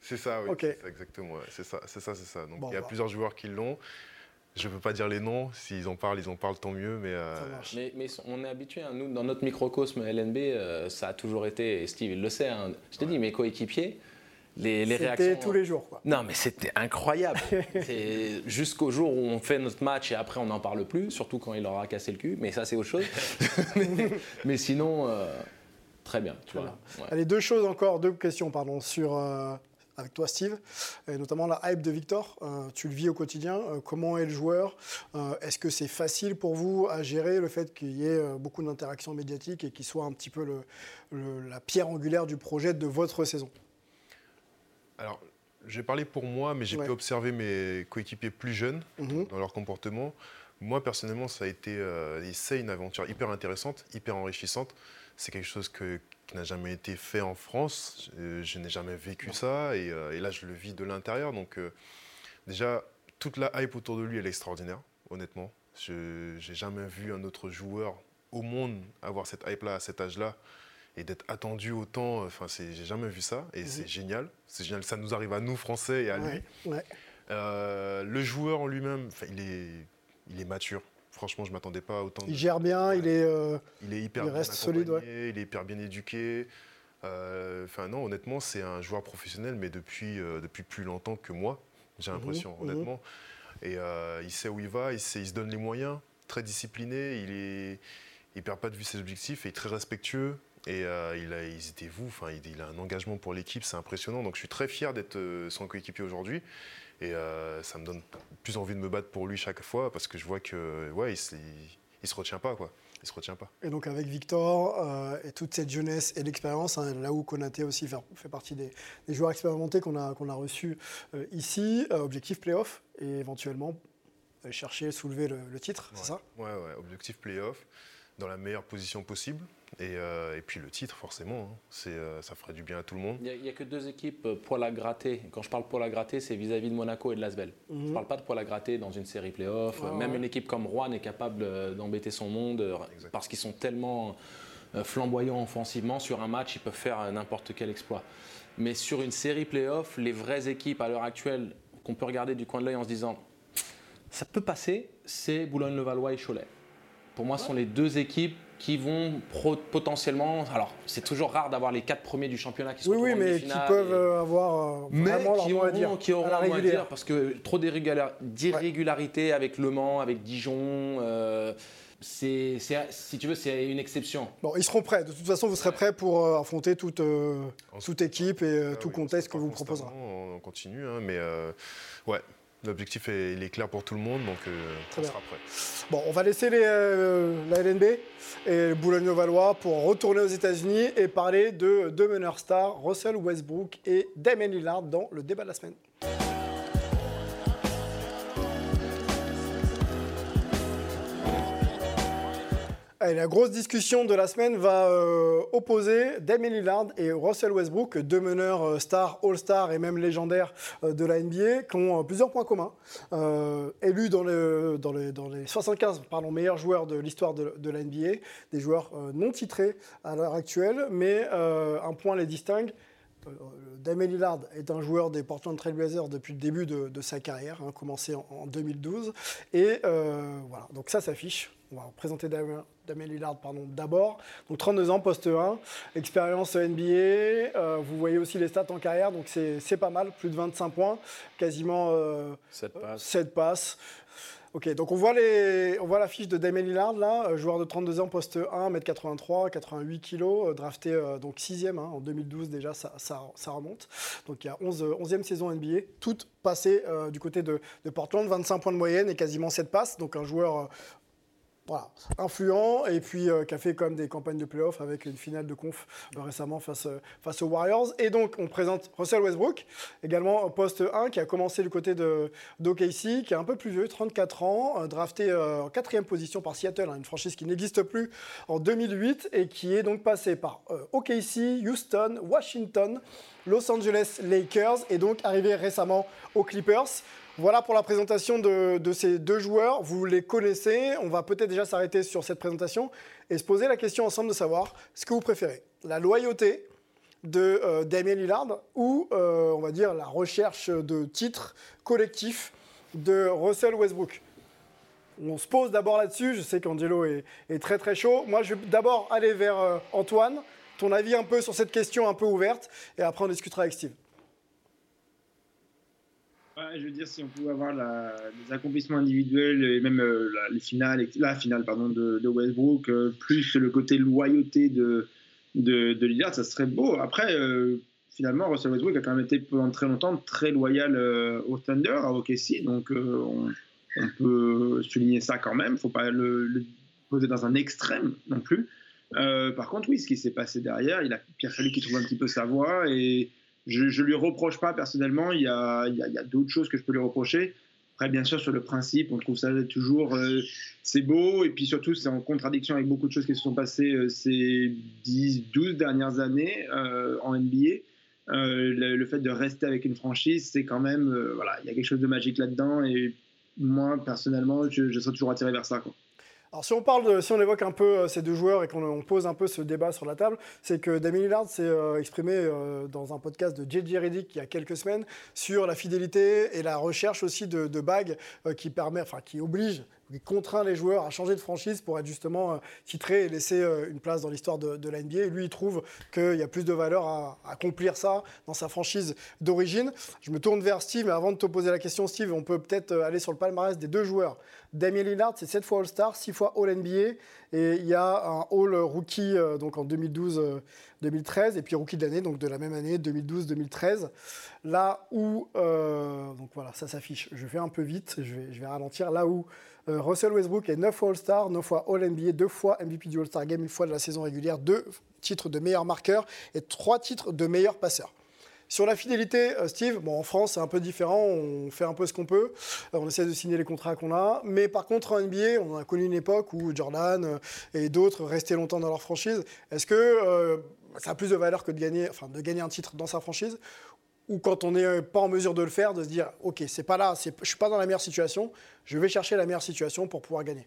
C'est ça, oui. exactement, c'est ça, c'est ça, c'est ça. Donc il y a bah. plusieurs joueurs qui l'ont. Je ne peux pas dire les noms. S'ils en parlent, ils en parlent tant mieux. Mais, euh, mais, mais, on est habitué. Hein. Nous, dans notre microcosme LNB, ça a toujours été, et Steve, il le sait. Hein. Je t'ai dit, mes coéquipiers, les, les réactions. tous les jours. Quoi. Non, mais c'était incroyable. Jusqu'au jour où on fait notre match et après on n'en parle plus, surtout quand il aura cassé le cul, mais ça c'est autre chose. mais, sinon, euh, très bien. Tu vois. Allez, deux choses encore, deux questions pardon, sur, euh, avec toi Steve, et notamment la hype de Victor. Euh, tu le vis au quotidien. comment est le joueur Est-ce que c'est facile pour vous à gérer le fait qu'il y ait beaucoup d'interactions médiatiques et qu'il soit un petit peu le, la pierre angulaire du projet de votre saison? Alors, j'ai parlé pour moi, mais j'ai pu observer mes coéquipiers plus jeunes mhm. dans leur comportement. Moi, personnellement, ça a été euh, c'est une aventure hyper intéressante, hyper enrichissante. C'est quelque chose que, qui n'a jamais été fait en France. Je, n'ai jamais vécu ça. Euh, et, là, je le vis de l'intérieur. Donc, euh, déjà, toute la hype autour de lui, elle est extraordinaire, honnêtement. Je n'ai jamais vu un autre joueur au monde avoir cette hype-là à cet âge-là et d'être attendu autant, enfin, j'ai jamais vu ça et c'est génial. C'est génial, ça nous arrive à nous Français et à lui. Euh, le joueur en lui-même, il est, il est mature. Franchement, je m'attendais pas autant. Il gère bien, il est, euh, il est hyper reste solide, il est hyper bien éduqué. Euh, enfin non, honnêtement, c'est un joueur professionnel, mais depuis depuis plus longtemps que moi, j'ai mhm, l'impression, mhm. honnêtement. Et il sait où il va, il, sait, il se donne les moyens, très discipliné, il est, il perd pas de vue ses objectifs, et très respectueux. Et euh, il, a, ils étaient vous, enfin, il, a un engagement pour l'équipe, c'est impressionnant. Donc je suis très fier d'être euh, son coéquipier aujourd'hui. Et euh, ça me donne plus envie de me battre pour lui chaque fois parce que je vois que ouais, il, il, se retient pas quoi. Il se retient pas. Et donc avec Victor et toute cette jeunesse et l'expérience, hein, là où Konaté aussi fait, partie des, joueurs expérimentés qu'on a, qu'on a reçus ici, objectif playoff et éventuellement chercher, soulever le, le titre, c'est ça? Ouais, ouais, objectif playoff dans la meilleure position possible. Euh, et, puis le titre, forcément, hein. c'est, euh, ça ferait du bien à tout le monde. Il n'y a, que deux équipes euh, poil à gratter. Quand je parle poil à gratter, c'est vis-à-vis de Monaco et de Lasvel. Je ne mhm. parle pas de poil à gratter dans une série playoff. Même une équipe comme Rouen est capable d'embêter son monde parce qu'ils sont tellement flamboyants offensivement. Sur un match, ils peuvent faire n'importe quel exploit. Mais sur une série playoff, les vraies équipes à l'heure actuelle qu'on peut regarder du coin de l'œil en se disant ça peut passer, c'est Boulogne-le-Valois et Cholet. Pour moi, ce sont les deux équipes qui vont potentiellement. Alors, c'est toujours rare d'avoir les quatre premiers du championnat qui sont Oui, oui, mais qui peuvent euh, avoir euh, vraiment qui auront, à dire. Qui auront à, dire parce que trop d'irrégularité avec Le Mans, avec Dijon. Euh, c'est, si tu veux, c'est une exception. Bon, ils seront prêts. De toute façon, vous serez prêts pour affronter toute, toute équipe et tout contexte que vous proposera. On continue, hein, mais ouais, L'objectif est, il est clair pour tout le monde, donc euh, on sera prêt. Bon, on va laisser les, euh, la LNB et Boulogne-Valois pour retourner aux États-Unis et parler de deux meneurs stars, Russell Westbrook et Damien Lillard, dans le débat de la semaine. La grosse discussion de la semaine va euh, opposer Damien Lillard et Russell Westbrook, deux meneurs euh, stars, all-stars et même légendaires euh, de la NBA, qui ont plusieurs points communs. élus dans, les 75 pardon, meilleurs joueurs de l'histoire de, la NBA, des joueurs non titrés à l'heure actuelle, mais un point les distingue, Damien Lillard est un joueur des Portland Trail Blazers depuis le début de, sa carrière, hein, commencé en, en 2012. Et voilà, donc ça s'affiche. On va présenter Damien, Damien Lillard pardon, d'abord. Donc 32 ans, poste 1, expérience NBA. euh, vous voyez aussi les stats en carrière, donc c'est c'est pas mal, plus de 25 points, quasiment euh, 7 passes. 7 passes. Ok, donc on voit, les, on voit la fiche de Damien Lillard, là, euh, joueur de 32 ans, poste 1, 1m83, 88 kg, euh, drafté euh, donc 6e hein, en 2012 déjà, ça, ça, ça remonte. Donc il y a 11, euh, 11e saison NBA, toute passée euh, du côté de, de Portland, 25 points de moyenne et quasiment 7 passes, donc un joueur euh, voilà, influent et puis euh, qui a fait quand même des campagnes de playoff avec une finale de conf euh, récemment face, euh, face aux Warriors. Et donc on présente Russell Westbrook, également poste 1, qui a commencé du côté de d'OKC, qui est un peu plus vieux, 34 ans, drafté en quatrième position par Seattle, hein, une franchise qui n'existe plus en 2008 et qui est donc passé par OKC, Houston, Washington, Los Angeles Lakers et donc arrivé récemment aux Clippers. Voilà pour la présentation de, ces deux joueurs. Vous les connaissez. On va peut-être déjà s'arrêter sur cette présentation et se poser la question ensemble de savoir ce que vous préférez. La loyauté de euh, Damien Lillard ou, euh, on va dire, la recherche de titres collectifs de Russell Westbrook? On se pose d'abord là-dessus. Je sais qu'Angelo est, est très très chaud. Moi, je vais d'abord aller vers euh, Antoine. Ton avis un peu sur cette question un peu ouverte et après on discutera avec Steve. Je veux dire, si on pouvait avoir les accomplissements individuels et même euh, la, les la finale pardon, de, Westbrook, euh, plus le côté loyauté de, de, Lillard, ça serait beau. Après, euh, finalement, Russell Westbrook a quand même été pendant très longtemps très loyal au Thunder, à OKC, donc on, peut souligner ça quand même. Il ne faut pas le, poser dans un extrême non plus. Par contre, oui, ce qui s'est passé derrière, il a bien fallu qu'il trouve un petit peu sa voie et je ne lui reproche pas personnellement. Il y a, d'autres choses que je peux lui reprocher. Après, bien sûr, sur le principe, on trouve ça toujours euh, c'est beau et puis surtout c'est en contradiction avec beaucoup de choses qui se sont passées euh, ces 10, 12 dernières années euh, en NBA. Le, fait de rester avec une franchise, c'est quand même voilà, il y a quelque chose de magique là-dedans et moi personnellement, je, je serais toujours attiré vers ça. Alors si on parle, si on évoque un peu euh, ces deux joueurs et qu'on on pose un peu ce débat sur la table, c'est que Damien Lillard s'est euh, exprimé euh, dans un podcast de JJ Redick il y a quelques semaines sur la fidélité et la recherche aussi de, bagues qui permet, enfin qui oblige, qui contraint les joueurs à changer de franchise pour être justement euh, titré et laisser euh, une place dans l'histoire de, la NBA. Lui, il trouve qu'il y a plus de valeur à, accomplir ça dans sa franchise d'origine. Je me tourne vers Steve, mais avant de te poser la question, Steve, on peut peut-être euh, aller sur le palmarès des deux joueurs. Damien Lillard, c'est 7 fois All-Star, 6 fois All-NBA, et il y a un All-Rookie donc en 2012-2013, et puis Rookie de l'année, donc de la même année, 2012-2013. Là où, donc voilà, ça s'affiche, je fais un peu vite, je vais, je vais ralentir, là où Russell Westbrook est 9 fois All-Star, 9 fois All-NBA, 2 fois MVP du All-Star Game, une fois de la saison régulière, 2 titres de meilleur marqueur et 3 titres de meilleur passeur. Sur la fidélité, euh, Steve, bon, en France, c'est un peu différent. On fait un peu ce qu'on peut. Euh, On essaie de signer les contrats qu'on a. Mais par contre, en NBA, on a connu une époque où Jordan euh, et d'autres restaient longtemps dans leur franchise. Est-ce que euh, ça a plus de valeur que de gagner un titre dans sa franchise ou quand on n'est euh, pas en mesure de le faire, de se dire, OK, c'est pas là, je suis pas dans la meilleure situation, je vais chercher la meilleure situation pour pouvoir gagner.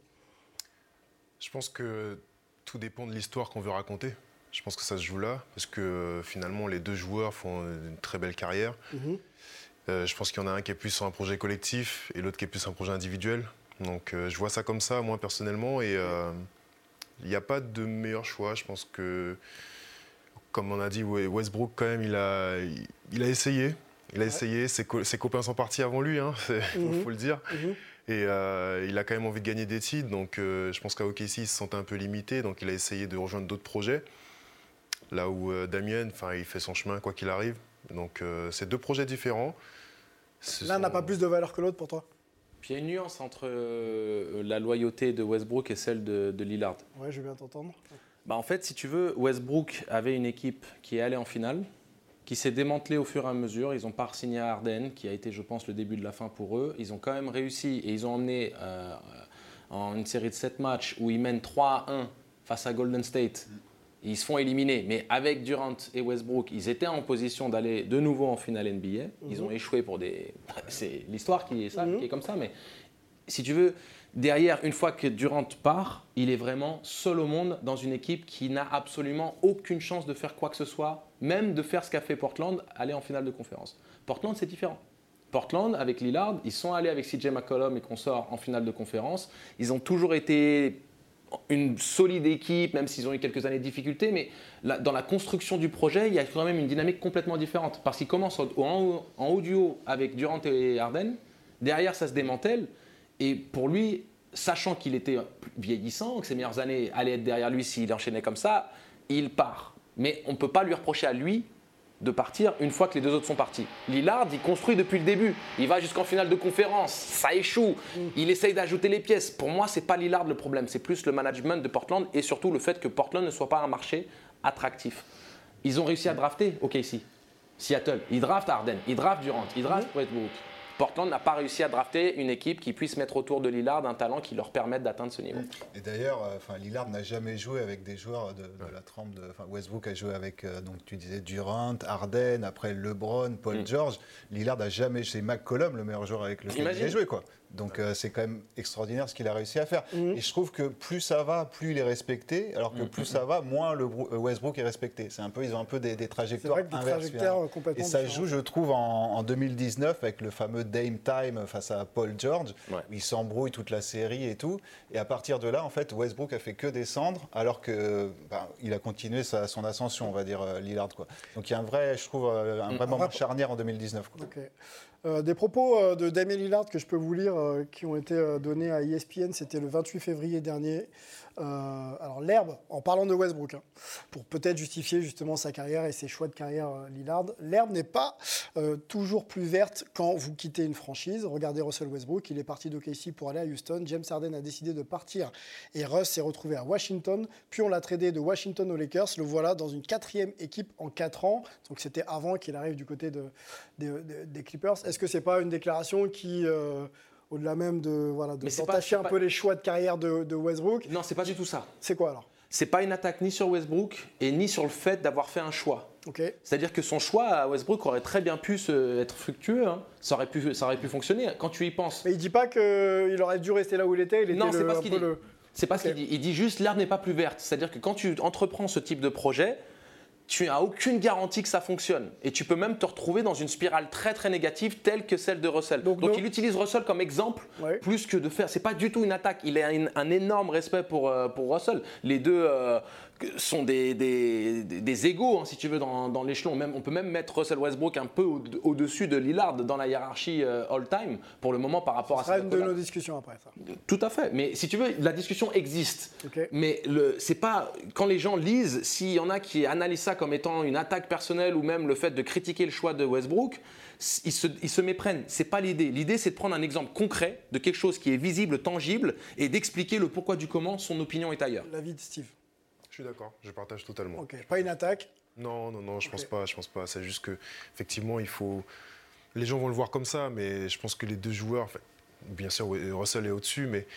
Je pense que tout dépend de l'histoire qu'on veut raconter. Je pense que ça se joue là, parce que euh, finalement, les deux joueurs font une très belle carrière. Mhm. Euh, je pense qu'il y en a un qui est plus sur un projet collectif et l'autre qui est plus sur un projet individuel. Donc euh, je vois ça comme ça, moi personnellement, et euh, il n'y a pas de meilleur choix. Je pense que, comme on a dit, Westbrook, quand même, il a, il, a essayé. Il a essayé, ses, co- ses copains sont partis avant lui, il faut, Mhm. faut le dire. Mhm. Et euh, il a quand même envie de gagner des titres, donc euh, je pense qu'à OKC, il se sentait un peu limité, donc il a essayé de rejoindre d'autres projets. Là où euh, Damien, enfin, il fait son chemin quoi qu'il arrive. Donc euh, c'est deux projets différents. L'un n'a sont- pas plus de valeur que l'autre pour toi? Puis il y a une nuance entre euh, la loyauté de Westbrook et celle de, de Lillard. Ouais, je veux bien t'entendre. Bah, en fait, si tu veux, Westbrook avait une équipe qui est allée en finale, qui s'est démantelée au fur et à mesure. Ils ont pas signé à Harden, qui a été, je pense, le début de la fin pour eux. Ils ont quand même réussi et ils ont emmené euh, en une série de 7 matchs où ils mènent 3 à 1 face à Golden State. Ils se font éliminer, mais avec Durant et Westbrook, ils étaient en position d'aller de nouveau en finale NBA. Ils Mhm. ont échoué pour des. C'est l'histoire qui est ça, qui est comme ça, mais si tu veux, Derrière, une fois que Durant part, il est vraiment seul au monde dans une équipe qui n'a absolument aucune chance de faire quoi que ce soit, même de faire ce qu'a fait Portland, aller en finale de conférence. Portland, c'est différent. Portland, avec Lillard, ils sont allés avec CJ McCollum et sort en finale de conférence. Ils ont toujours été une solide équipe, même s'ils ont eu quelques années de difficultés, mais dans la construction du projet, il y a quand même une dynamique complètement différente. Parce qu'ils commencent en, haut, en haut du haut avec Durant et Harden, derrière ça se démantèle, et pour lui, sachant qu'il était vieillissant, que ses meilleures années allaient être derrière lui s'il enchaînait comme ça, il part. Mais on ne peut pas lui reprocher à lui de partir une fois que les deux autres sont partis. Lillard, il construit depuis le début. Il va jusqu'en finale de conférence. Ça échoue. Il essaye d'ajouter les pièces. Pour moi, c'est pas Lillard le problème. C'est plus le management de Portland et surtout le fait que Portland ne soit pas un marché attractif. Ils ont réussi à drafter OKC. Seattle. Ils draftent Harden. Ils draftent Durant. Ils draftent Westbrook. Portland n'a pas réussi à drafter une équipe qui puisse mettre autour de Lillard un talent qui leur permette d'atteindre ce niveau. Et d'ailleurs, euh, enfin, Lillard n'a jamais joué avec des joueurs de, la trempe de. Westbrook a joué avec, euh, donc tu disais Durant, Harden, après LeBron, Paul mm. George. Lillard n'a jamais, chez McCollum, le meilleur joueur avec lequel il a joué, quoi. Donc euh, c'est quand même extraordinaire ce qu'il a réussi à faire. Mm. Et je trouve que plus ça va, plus il est respecté, alors que mm. plus ça va, moins le euh, Westbrook est respecté. C'est un peu, ils ont un peu des, trajectoires vrai Trajectoires Et ça joue, je trouve, en, 2019 avec le fameux Dame Time face à Paul George. Où il s'embrouille toute la série et tout. Et à partir de là, en fait, Westbrook a fait que descendre, alors que ben, il a continué sa, son ascension, on va dire euh, Lillard. Quoi. Donc il y a un vrai, je trouve, un mm. vrai moment charnière en 2019. Quoi. Euh, des propos euh, de Damien Lillard que je peux vous lire euh, qui ont été donnés à ESPN, c'était le 28 février dernier. Alors l'herbe, en parlant de Westbrook, hein, pour peut-être justifier justement sa carrière et ses choix de carrière Lillard, l'herbe n'est pas toujours plus verte quand vous quittez une franchise. Regardez Russell Westbrook, il est parti d'OKC pour aller à Houston. James Harden a décidé de partir et Russ s'est retrouvé à Washington. Puis on l'a tradé de Washington aux Lakers. Le voilà dans une quatrième équipe en quatre ans. Donc c'était avant qu'il arrive du côté de, des Clippers. Est-ce que c'est pas une déclaration qui au-delà même de voilà de s'entacher un peu les choix de carrière de, Westbrook. Non, c'est pas du tout ça. C'est quoi alors? C'est pas une attaque ni sur Westbrook et ni sur le fait d'avoir fait un choix. C'est-à-dire que son choix à Westbrook aurait très bien pu être fructueux, hein. ça, aurait pu, ça aurait pu fonctionner quand tu y penses. Mais il dit pas qu'il aurait dû rester là où il était, il était non, c'est pas ce qu'il dit. C'est pas ce qu'il dit. Il dit juste l'herbe n'est pas plus verte. C'est-à-dire que quand tu entreprends ce type de projet, tu n'as aucune garantie que ça fonctionne. Et tu peux même te retrouver dans une spirale très très négative telle que celle de Russell. Donc, il utilise Russell comme exemple plus que de faire. C'est pas du tout une attaque. Il a un, énorme respect pour, euh, pour Russell. Les deux, euh, sont des, des, des égaux, hein, si tu veux, dans, dans l'échelon. Même, on peut même mettre Russell Westbrook un peu au-dessus de Lillard dans la hiérarchie euh, all-time, pour le moment, par rapport à ça. une de nos discussions après, ça. Tout à fait. Mais si tu veux, la discussion existe. Mais c'est pas. Quand les gens lisent, s'il y en a qui analysent ça comme étant une attaque personnelle ou même le fait de critiquer le choix de Westbrook, ils se, ils se méprennent. C'est pas l'idée. L'idée, c'est de prendre un exemple concret de quelque chose qui est visible, tangible, et d'expliquer le pourquoi du comment son opinion est ailleurs. L'avis de Steve. Je suis d'accord, je partage totalement. Ok, pas une attaque Non, non, non, je pense pas, je pense pas. C'est juste que, effectivement, il faut. Les gens vont le voir comme ça, mais je pense que les deux joueurs, bien sûr, Russell est au-dessus, mais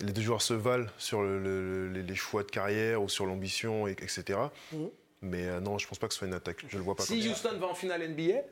les deux joueurs se valent sur les choix de carrière ou sur l'ambition, etc. Mhm. Mais euh, non, je pense pas que ce soit une attaque. Je le vois pas. Si Houston va en finale NBA,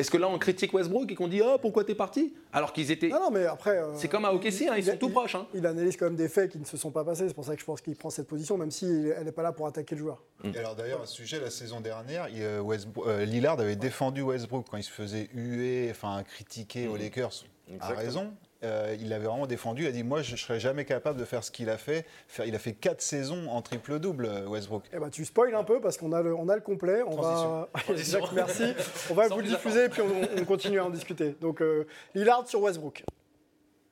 est-ce que là on critique Westbrook et qu'on dit oh pourquoi t'es parti? Alors qu'ils étaient non, non mais après euh, c'est comme à OKC hein, ils sont tout proches hein. il analyse quand même des faits qui ne se sont pas passés. C'est pour ça que je pense qu'il prend cette position même si elle n'est pas là pour attaquer le joueur. Et alors d'ailleurs un sujet la saison dernière euh, euh, Lillard avait défendu Westbrook quand il se faisait huer enfin critiquer aux mm. Lakers. A raison euh, il avait vraiment défendu. Il a dit Moi, je ne serais jamais capable de faire ce qu'il a fait. il a fait quatre saisons en triple-double, euh, Westbrook. Eh ben, tu spoil un peu parce qu'on a le, on a le complet. On va... merci. On va vous le diffuser et puis on, continue à en discuter. Donc, euh, Lillard sur Westbrook.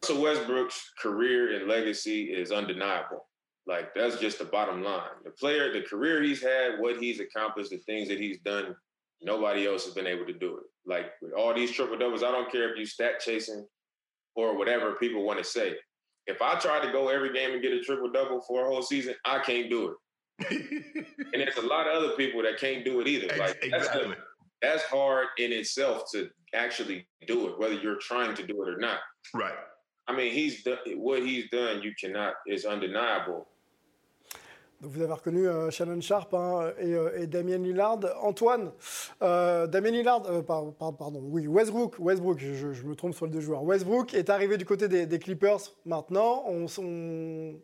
So Westbrook's career and legacy is undeniable. Like that's just the bottom line. The player, the career he's had, what he's accomplished, the things that he's done, nobody else has been able to do it. Like with all these triple doubles, I don't care if you stat chasing, or whatever people want to say. If I try to go every game and get a triple double for a whole season, I can't do it. and there's a lot of other people that can't do it either. Like exactly. that's, that's hard in itself to actually do it, whether you're trying to do it or not. Right. I mean, he's done what he's done. You cannot is undeniable. Donc vous avez reconnu euh, Shannon Sharp hein, et, euh, et Damien Lillard. Antoine, euh, Damien Lillard, par- par- pardon, oui, Westbrook, Westbrook, je, me trompe sur les deux joueurs. Westbrook est arrivé du côté des, des Clippers maintenant. On, on-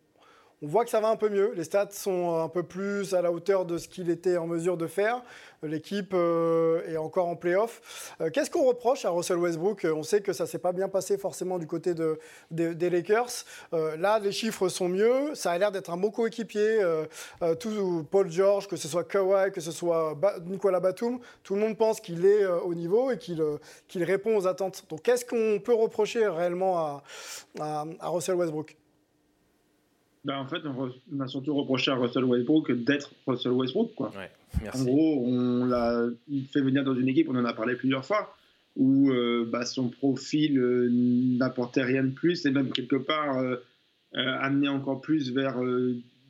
on voit que ça va un peu mieux. Les stats sont un peu plus à la hauteur de ce qu'il était en mesure de faire. L'équipe euh, est encore en playoff. Euh, Qu'est-ce qu'on reproche à Russell Westbrook? On sait que ça s'est pas bien passé forcément du côté de, des- Lakers. Euh, là, les chiffres sont mieux. Ça a l'air d'être un bon coéquipier. Euh, euh, tout, Paul George, que ce soit Kawhi, que ce soit Nicolas Batum, tout le monde pense qu'il est euh, au niveau et qu'il euh, répond aux attentes. Donc, qu'est-ce qu'on peut reprocher réellement à Russell Westbrook? Ben, en fait, on, a surtout reproché à Russell Westbrook d'être Russell Westbrook. Quoi. merci. En gros, on l'a fait venir dans une équipe, on en a parlé plusieurs fois, où euh, bah, son profil euh, n'apportait rien de plus et même quelque part euh, euh, amenait encore plus vers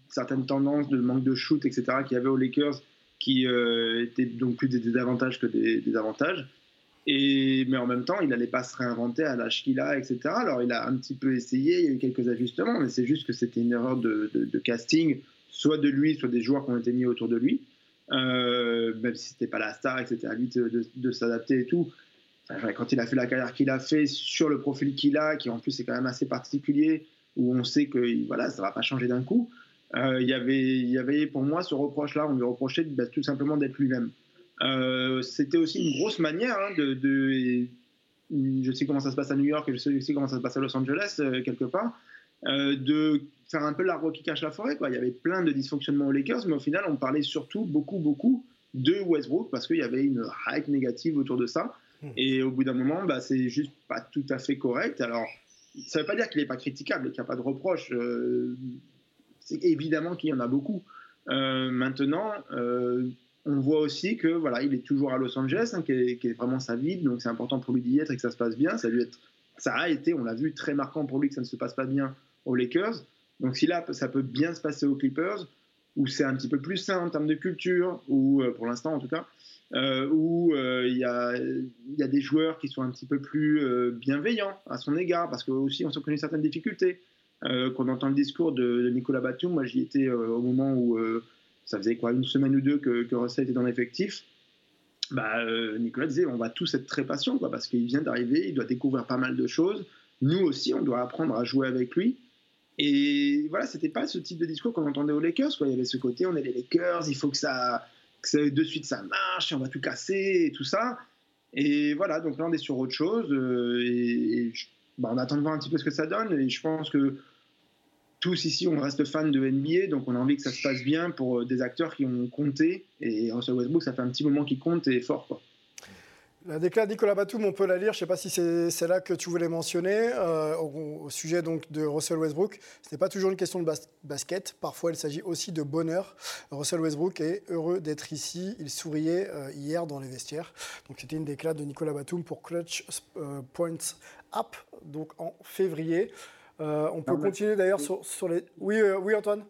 certaines tendances de manque de shoot, etc., qu'il y avait aux Lakers, qui étaient donc plus des désavantages que des, des avantages. Et, mais en même temps, il n'allait pas se réinventer à l'âge qu'il a, etc. Alors, il a un petit peu essayé, il y a eu quelques ajustements, mais c'est juste que c'était une erreur de, casting, soit de lui, soit des joueurs qui ont été mis autour de lui. Euh, même si c'était pas la star, etc. À lui de, de- s'adapter et tout. Quand il a fait la carrière qu'il a fait sur le profil qu'il a, qui en plus est quand même assez particulier, où on sait que voilà, ça va pas changer d'un coup. euh, Il avait, y avait pour moi ce reproche-là, on lui reprochait bah, tout simplement d'être lui-même. Euh, C'était aussi une grosse manière hein, de, de- je sais comment ça se passe à New York, et je sais aussi comment ça se passe à Los Angeles euh, quelque part, euh, de faire un peu l'arbre qui cache la forêt. Quoi. Il y avait plein de dysfonctionnements aux Lakers, mais au final, on parlait surtout beaucoup, beaucoup de Westbrook parce qu'il y avait une hype négative autour de ça. Et au bout d'un moment, bah, c'est juste pas tout à fait correct. Alors, ça veut pas dire qu'il n'est pas critiquable et qu'il n'y a pas de reproche. Euh, c'est évidemment qu'il y en a beaucoup. Maintenant, on voit aussi que voilà, il est toujours à Los Angeles, hein, qui, est, vraiment sa ville, donc c'est important pour lui d'y être et que ça se passe bien. Ça, lui est- ça a été, on l'a vu, très marquant pour lui que ça ne se passe pas bien aux Lakers. Donc si là, ça peut bien se passer aux Clippers, où c'est un petit peu plus sain en termes de culture, ou euh, pour l'instant en tout cas, euh, où euh, il y, a, y a des joueurs qui sont un petit peu plus bienveillants à son égard, parce que aussi on se connaît certaines difficultés. Quand on entend le discours de, de Nicolas Batum, moi j'y étais au moment où ça faisait quoi une semaine ou deux que, que était dans l'effectif? Bah, euh, Nicolas disait on va tous être très patients quoi, parce qu'il vient d'arriver, il doit découvrir pas mal de choses. Nous aussi, on doit apprendre à jouer avec lui. Et voilà, c'était pas ce type de discours qu'on entendait aux Lakers. Quoi. Il y avait ce côté on est les Lakers, il faut que ça, que de suite ça marche, on va tout casser et tout ça. Et voilà, donc là on est sur autre chose. euh, et, et bah, on attend de voir un petit peu ce que ça donne. Et je pense que tous ici, on reste fans de NBA, donc on a envie que ça se passe bien pour euh, des acteurs qui ont compté. Et Russell Westbrook, ça fait un petit moment qu'il compte et est fort. Quoi. La déclaration de Nicolas Batum, on peut la lire. Je ne sais pas si c'est celle-là que tu voulais mentionner euh, au, sujet donc de Russell Westbrook. Ce n'est pas toujours une question de bas- basket. Parfois, il s'agit aussi de bonheur. Russell Westbrook est heureux d'être ici. Il souriait euh, hier dans les vestiaires. Donc, c'était une déclaration de Nicolas Batum pour Clutch Points Up, donc en février. Euh, on peut continuer d'ailleurs sur, sur les. Oui, euh, oui, Antoine.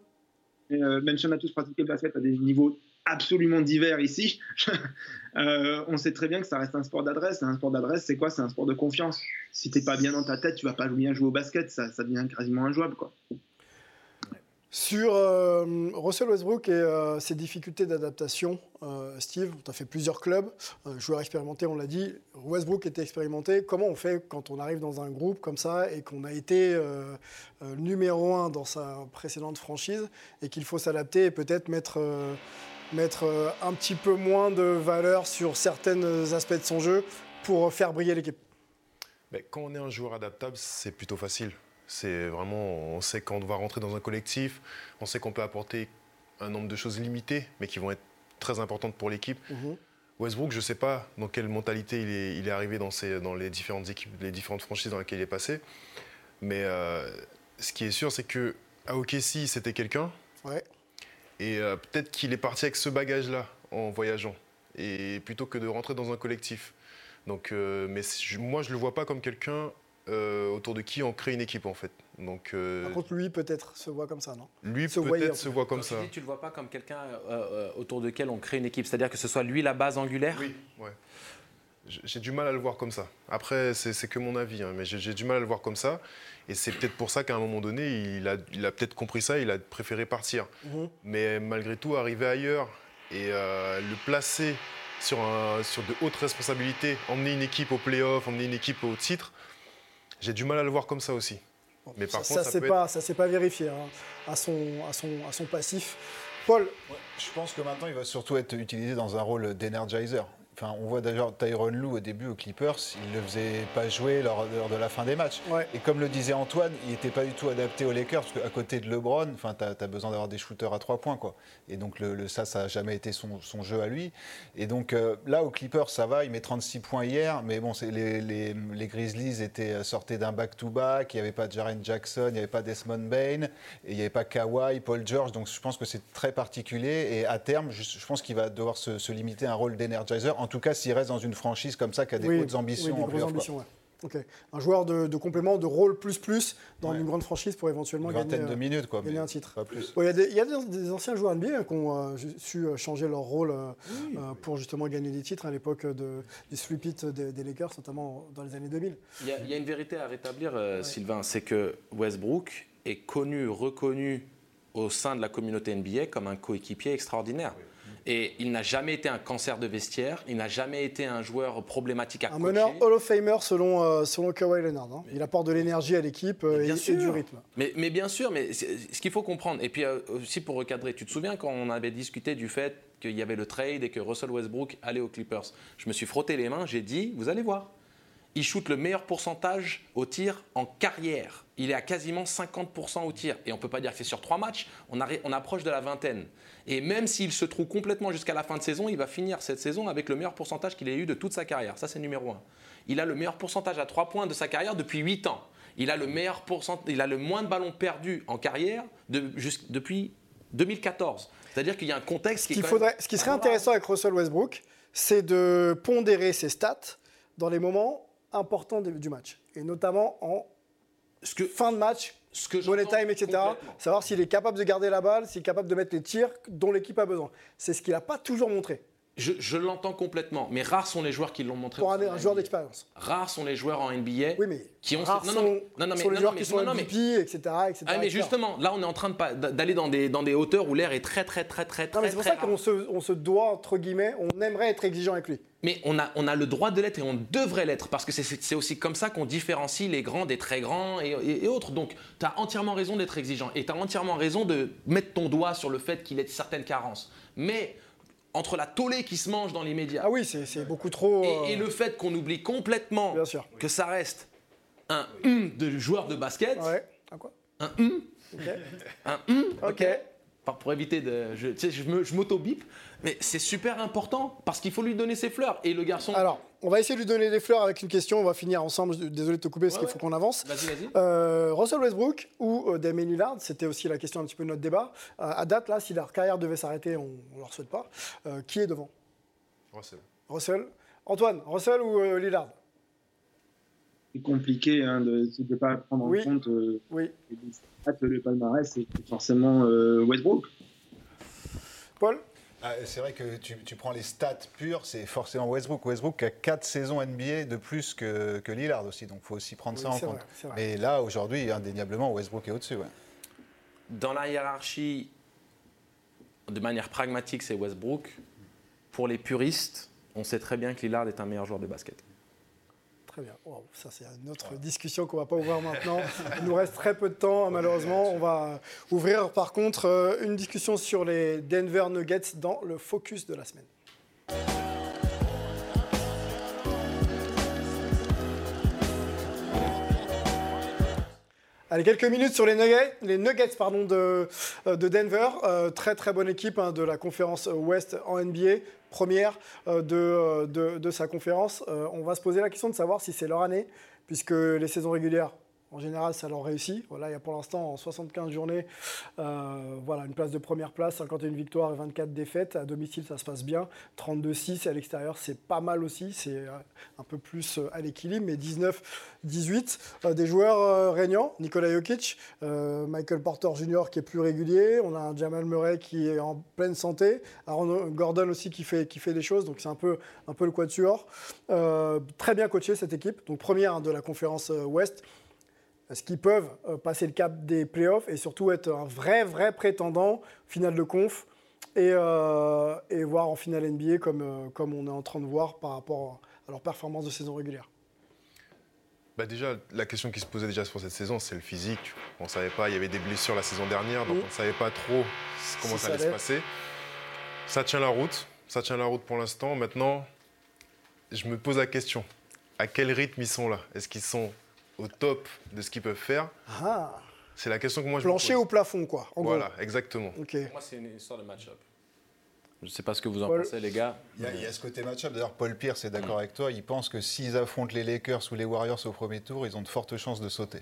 Même si on a tous pratiqué le basket à des niveaux absolument divers ici, euh, on sait très bien que ça reste un sport d'adresse. Un sport d'adresse, c'est quoi? C'est un sport de confiance. Si t'es pas bien dans ta tête, tu vas pas bien jouer au basket. Ça, ça devient quasiment injouable. Quoi. Sur euh, Russell Westbrook et euh, ses difficultés d'adaptation, euh, Steve, tu as fait plusieurs clubs, joueur expérimenté, on l'a dit. Westbrook était expérimenté. Comment on fait quand on arrive dans un groupe comme ça et qu'on a été numéro un dans sa précédente franchise et qu'il faut s'adapter et peut-être mettre, un petit peu moins de valeur sur certains aspects de son jeu pour faire briller l'équipe? Mais quand on est un joueur adaptable, c'est plutôt facile. C'est vraiment, on sait quand on va rentrer dans un collectif, on sait qu'on peut apporter un nombre de choses limitées, mais qui vont être très importantes pour l'équipe. Westbrook, je ne sais pas dans quelle mentalité il est, il est arrivé dans, ses- dans les différentes équipes, les différentes franchises dans lesquelles il est passé. Mais euh, ce qui est sûr, c'est que à OKC, c'était quelqu'un. Ouais. Et euh, peut-être qu'il est parti avec ce bagage-là en voyageant, et plutôt que de rentrer dans un collectif. Donc, euh, mais moi, je le vois pas comme quelqu'un euh, autour de qui on crée une équipe en fait. Donc, euh, Par contre, lui, peut-être, se voit comme ça, non? Lui peut-être se voit comme Quand ça. tu dis, tu le vois pas comme quelqu'un euh, autour de quel on crée une équipe, c'est-à-dire que ce soit lui la base angulaire? Oui, ouais. J'ai du mal à le voir comme ça. Après, c'est que mon avis, hein, mais j'ai du mal à le voir comme ça. Et c'est peut-être pour ça qu'à un moment donné, il a, il a peut-être compris ça, il a préféré partir. Mhm. Mais malgré tout, arriver ailleurs et euh, le placer sur, un, sur de hautes responsabilités, emmener une équipe au play-off, emmener une équipe au titre, j'ai du mal à le voir comme ça aussi. mais par ça, contre, ça, pas, ça s'est pas vérifié hein, à, son, à, son, à son passif. Paul Je pense que maintenant, il va surtout être utilisé dans un rôle d'energizer. Enfin, on voit d'ailleurs Tyron Lou au début aux Clippers, il ne le faisait pas jouer lors, de la fin des matchs. Et comme le disait Antoine, il n'était pas du tout adapté aux Lakers, parce qu'à côté de LeBron, tu as, besoin d'avoir des shooters à trois points. Quoi. Et donc le, ça, ça n'a jamais été son, jeu à lui. Et donc euh, là, aux Clippers, ça va, il met 36 points hier, mais bon, les, les, les, Grizzlies étaient euh, sortis d'un back-to-back, il n'y avait pas Jaren Jackson, il n'y avait pas Desmond Bain, et il n'y avait pas Kawhi, Paul George, donc je pense que c'est très particulier. Et à terme, je, pense qu'il va devoir se, se limiter à un rôle d'énergizer en tout cas s'il reste dans une franchise comme ça qui a des hautes ambitions. Oui, des en ambitions, Un joueur de, complément, de rôle plus plus dans une grande franchise pour éventuellement une vingtaine gagner, de minutes, quoi, gagner un titre. plus. Il y, a des anciens joueurs NBA qui ont euh, su euh, changer leur rôle euh, pour justement gagner des titres à l'époque de, du sweep des, des, Lakers, notamment dans les années 2000. Il y a, une vérité à rétablir, Sylvain, c'est que Westbrook est connu, reconnu au sein de la communauté NBA comme un coéquipier extraordinaire. Et il n'a jamais été un cancer de vestiaire, il n'a jamais été un joueur problématique à Un meneur Hall of Famer selon, euh, selon Kawhi Leonard. Hein. Il apporte de l'énergie à l'équipe euh, et, du rythme. Mais, mais, bien sûr, mais ce qu'il faut comprendre, et puis euh, aussi pour recadrer, tu te souviens quand on avait discuté du fait qu'il y avait le trade et que Russell Westbrook allait aux Clippers? Je me suis frotté les mains, j'ai dit, vous allez voir, il shoot le meilleur pourcentage au tir en carrière. Il est à quasiment 50% au tir. Et on ne peut pas dire que c'est sur trois matchs, on, on, approche de la vingtaine. Et même s'il se trouve complètement jusqu'à la fin de saison, il va finir cette saison avec le meilleur pourcentage qu'il ait eu de toute sa carrière. Ça, c'est numéro un. Il a le meilleur pourcentage à trois points de sa carrière depuis 8 ans. Il a le, meilleur il a le moins de ballons perdus en carrière depuis 2014. C'est-à-dire qu'il y a un contexte qui est faudrait, Ce qui serait intéressant avec Russell Westbrook, c'est de pondérer ses stats dans les moments importants du match. Et notamment en fin de match, ce que money time, etc. Savoir s'il est capable de garder la balle, s'il est capable de mettre les tirs dont l'équipe a besoin. C'est ce qu'il n'a pas toujours montré. Je, l'entends complètement, mais rares sont les joueurs qui l'ont montré. Pour un, joueur d'expérience. Rares sont les joueurs en NBA oui, mais qui ont. Rares non, non, non, non, mais, sont les joueurs qui sont MVP, etc., etc. Ah, mais justement, là, on est en train d'aller dans des, dans des hauteurs où l'air est très, très, très, très, très. C'est pour ça qu'on se, on se doit, entre guillemets, on aimerait être exigeant avec lui. Mais on a, on a le droit de l'être et on devrait l'être parce que c'est aussi comme ça qu'on différencie les grands des très grands et, autres. Donc, tu as entièrement raison d'être exigeant et tu as entièrement raison de mettre ton doigt sur le fait qu'il ait certaines carences. Mais entre la tollée qui se mange dans les médias. Ah oui, c'est beaucoup trop. Et, le fait qu'on oublie complètement que ça reste un hum de joueur de basket. Ouais. Un quoi? Un hum. Un hum. Ok. Pour éviter de. Je, tu sais, je m'auto-bip. Mais c'est super important parce qu'il faut lui donner ses fleurs. Et le garçon. Alors, on va essayer de lui donner des fleurs avec une question. On va finir ensemble. Désolé de te couper parce qu'il faut qu'on avance. Vas-y, vas-y. Euh, Russell Westbrook ou euh, Damien Lillard, c'était aussi la question un petit peu de notre débat. Euh, à date, là, si leur carrière devait s'arrêter, on ne leur souhaite pas. Euh, qui est devant? Russell. Russell. Antoine, Russell ou Lillard? C'est compliqué hein, de ne pas prendre en compte. oui. Le palmarès, c'est forcément Westbrook. Paul? Ah, c'est vrai que tu, prends les stats pures, c'est forcément Westbrook. Westbrook a 4 saisons NBA de plus que, que Lillard aussi, donc il faut aussi prendre ça en compte. Mais là, aujourd'hui, indéniablement, Westbrook est au-dessus. Dans la hiérarchie, de manière pragmatique, c'est Westbrook. Pour les puristes, on sait très bien que Lillard est un meilleur joueur de basket. Très bien. ça, c'est une autre discussion qu'on ne va pas ouvrir maintenant. Il nous reste très peu de temps, malheureusement. On va ouvrir, par contre, euh, une discussion sur les Denver Nuggets dans le focus de la semaine. Allez, quelques minutes sur les Nuggets, euh, de Denver. Euh, très très bonne équipe hein, de la conférence Ouest en NBA première euh, euh, de, sa conférence. Euh, on va se poser la question de savoir si c'est leur année, puisque les saisons régulières En général, ça leur réussit. Voilà, il y a pour l'instant, en 75 journées, euh, voilà, une place de première place, 51 victoires et 24 défaites. À domicile, ça se passe bien. 32-6 et à l'extérieur, c'est pas mal aussi. C'est euh, un peu plus euh, à l'équilibre, mais 19-18. des joueurs régnants, Nikola Jokic, Michael Porter Jr. qui est plus régulier. On a un Jamal Murray qui est en pleine santé. Aaron Gordon aussi qui fait, qui fait des choses. Donc c'est un peu, un peu le quatuor. très bien coaché cette équipe. Donc première hein, de la conférence Ouest est-ce qu'ils peuvent euh, passer le cap des playoffs et surtout être un vrai, vrai prétendant finale de conf et, euh, et voir en finale NBA comme, euh, comme on est en train de voir par rapport à leur performance de saison régulière bah déjà, la question qui se posait déjà pour cette saison, c'est le physique. On ne savait pas, il y avait des blessures la saison dernière, donc on ne savait pas trop comment ça allait se passer. Ça tient la route, ça tient la route pour l'instant. Maintenant, je me pose la question, à quel rythme ils sont là? Est-ce qu'ils sont au top de ce qu'ils peuvent faire ah. C'est la question que moi je Plancher me pose. au plafond, quoi. voilà, exactement. Pour moi, c'est une histoire de match-up. Je ne sais pas ce que vous en pensez, les gars. Il y, a, ce côté match-up. D'ailleurs, Paul Pierce est d'accord avec toi. Il pense que s'ils affrontent les Lakers ou les Warriors au premier tour, ils ont de fortes chances de sauter.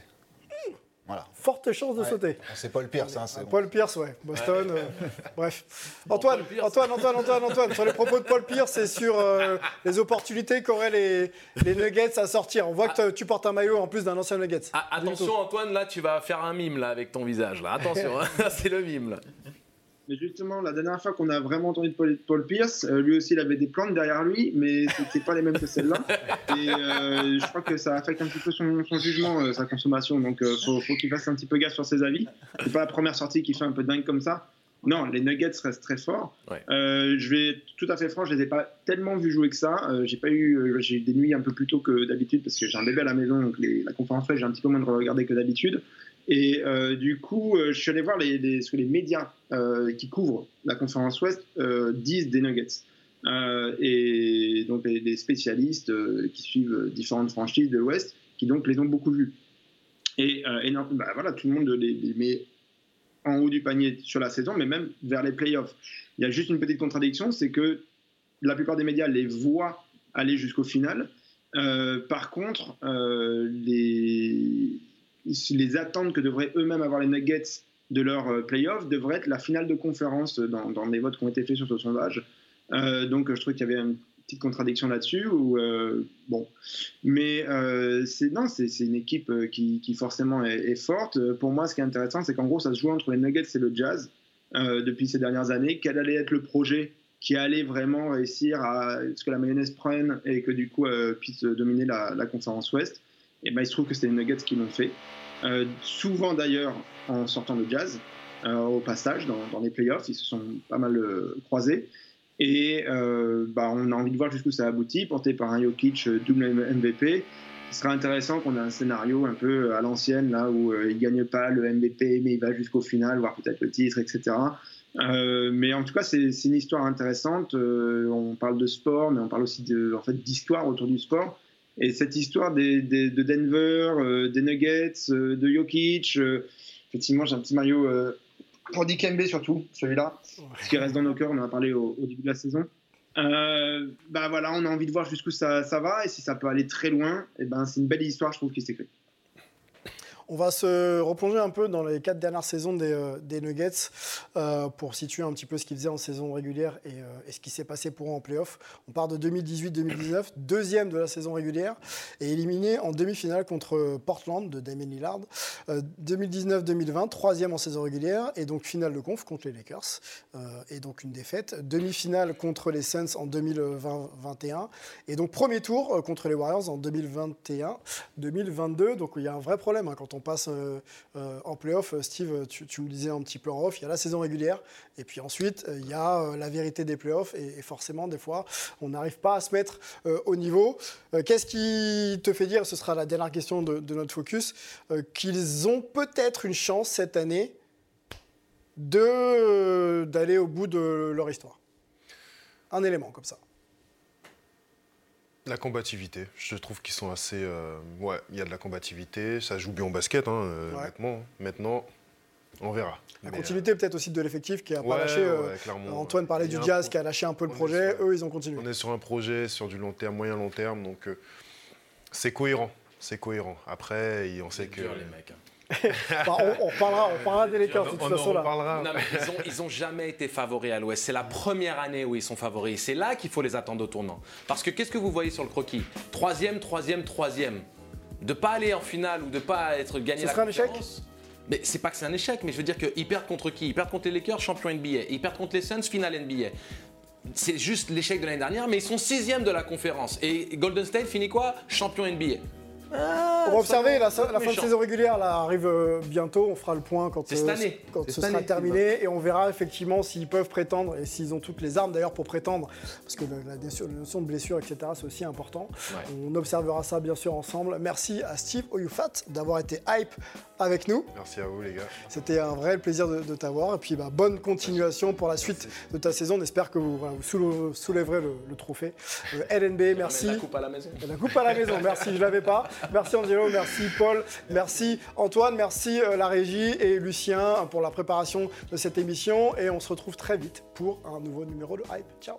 Voilà. Forte chance de sauter. C'est Paul Pierce. Hein, Paul Pierce, ouais. Boston. Euh, bref. Antoine, Antoine, Antoine, Antoine, Antoine, sur les propos de Paul Pierce et sur euh, les opportunités qu'auraient les, les, Nuggets à sortir. On voit que tu portes un maillot en plus d'un ancien Nuggets. Ah, attention, Antoine, là, tu vas faire un mime là, avec ton visage. Là. Attention, hein. c'est le mime. Là. Mais justement, la dernière fois qu'on a vraiment entendu de Paul, Pierce, euh, lui aussi il avait des plantes derrière lui, mais c'était pas les mêmes que celles-là. Et euh, je crois que ça affecte un petit peu son, jugement, euh, sa consommation. Donc il faut, qu'il fasse un petit peu gaffe sur ses avis. C'est pas la première sortie qui fait un peu dingue comme ça. Non, les Nuggets restent très forts. je vais être tout à fait franc, je les ai pas tellement vus jouer que ça. j'ai pas eu, j'ai eu des nuits un peu plus tôt que d'habitude parce que j'ai un bébé à la maison, donc la conférence j'ai un petit peu moins de regarder que d'habitude. Et euh, du coup, euh, je suis allé voir les, les, ce que les médias euh, qui couvrent la conférence Ouest disent des Nuggets. et donc les, spécialistes qui suivent différentes franchises de l'Ouest, qui donc les ont beaucoup vus. Et, bah, voilà, tout le monde les, les, met en haut du panier sur la saison, mais même vers les playoffs. Il y a juste une petite contradiction, c'est que la plupart des médias les voient aller jusqu'au final. par contre, les les attentes que devraient eux-mêmes avoir les Nuggets de leur euh, playoff devraient être la finale de conférence dans, les votes qui ont été faits sur ce sondage. Euh, donc je trouve qu'il y avait une petite contradiction là-dessus. Euh, bon, mais c'est non, c'est une équipe qui, forcément est, forte. Pour moi, ce qui est intéressant, c'est qu'en gros, ça se joue entre les Nuggets et le Jazz depuis ces dernières années. Quel allait être le projet qui allait vraiment réussir à ce que la mayonnaise prenne et que du coup puisse dominer la conférence Ouest? Et ben, il se trouve que c'est les Nuggets qui l'ont fait. Euh, souvent d'ailleurs en sortant de jazz, euh, au passage, dans, les playoffs, ils se sont pas mal euh, croisés. Et bah, on a envie de voir jusqu'où ça aboutit, porté par un Jokic double MVP. Ce sera intéressant qu'on ait un scénario un peu à l'ancienne, là où il gagne pas le MVP, mais il va jusqu'au final, voire peut-être le titre, etc. mais en tout cas, c'est une histoire intéressante. on parle de sport, mais on parle aussi en fait, d'histoire autour du sport. Et cette histoire des, de Denver, euh, des Nuggets, euh, de Jokic, euh, effectivement, j'ai un petit maillot pour Dikembe surtout, celui-là, ce qui reste dans nos cœurs, on en a parlé au, début de la saison. bah voilà, on a envie de voir jusqu'où ça, ça, va et si ça peut aller très loin, et ben c'est une belle histoire, je trouve, qui s'écrit. On va se replonger un peu dans les quatre dernières saisons des, euh, Nuggets euh, pour situer un petit peu ce qu'ils faisaient en saison régulière et, euh, ce qui s'est passé pour eux en playoff. On part de 2018-2019, deuxième de la saison régulière et éliminé en demi-finale contre Portland de Damien Lillard. 2019-2020, troisième en saison régulière et donc finale de conf contre les Lakers et donc une défaite. Demi-finale contre les Suns en 2020-21 et donc premier tour contre les Warriors en 2021-2022. Donc il y a un vrai problème hein, quand on passe euh, euh, en playoff, Steve, tu, me disais un petit peu en off, il y a la saison régulière, et puis ensuite, euh, il y a la vérité des playoffs, et, forcément, des fois, on n'arrive pas à se mettre au niveau. Qu'est-ce qui te fait dire, ce sera la dernière question de, notre focus, qu'ils ont peut-être une chance cette année d'aller au bout de leur histoire? Un élément comme ça. La combativité. Je trouve qu'ils sont assez. Euh, ouais, il y a de la combativité. Ça joue bien au basket, hein, euh, honnêtement. Maintenant, on verra. La continuité euh, peut-être aussi de l'effectif qui a pas lâché. Antoine parlait du Jazz qui a lâché un peu le projet. Eux, ils ont continué. On est sur un projet sur du long terme, moyen long terme, donc c'est cohérent. c'est cohérent. Après, on sait que. Dur, les mecs. hein. Bah, on, on parlera, on parlera des Lakers de toute On en façon là. reparlera. Non, mais ils, ont, ils ont jamais été favoris à l'Ouest. C'est la première année où ils sont favoris. C'est là qu'il faut les attendre au tournant. Parce que qu'est-ce que vous voyez sur le croquis? Troisième, troisième, troisième. De pas aller en finale ou de pas être gagné Ce la serait un échec? conférence. Mais c'est pas que c'est un échec, mais je veux dire qu'ils perdent contre qui? Ils perdent contre les Lakers, champion NBA. Ils perdent contre les Suns, finale NBA. C'est juste l'échec de l'année dernière, mais ils sont sixième de la conférence. Et Golden State finit quoi? Champion NBA. On va observer, la, la fin de saison régulière là, arrive euh, bientôt, on fera le point quand, C'est cette année. quand C'est ce cette sera année. terminé et on verra effectivement s'ils peuvent prétendre et s'ils ont toutes les armes d'ailleurs pour prétendre, parce que la, la, la notion de blessure, etc., c'est aussi important. On observera ça bien sûr ensemble. Merci à Steve Oyufat d'avoir été hype avec nous. Merci à vous, les gars. C'était un vrai plaisir de, de t'avoir et puis bah, bonne continuation pour la suite de ta saison. On espère que vous, voilà, vous soulè- soulèverez le, le trophée. Euh, LNB, merci. La coupe à la maison. La coupe à la maison, merci, je l'avais pas. Merci Angelo, merci Paul, merci Antoine, merci euh, la régie et Lucien euh, pour la préparation de cette émission. Et on se retrouve très vite pour un nouveau numéro de Hype. Ciao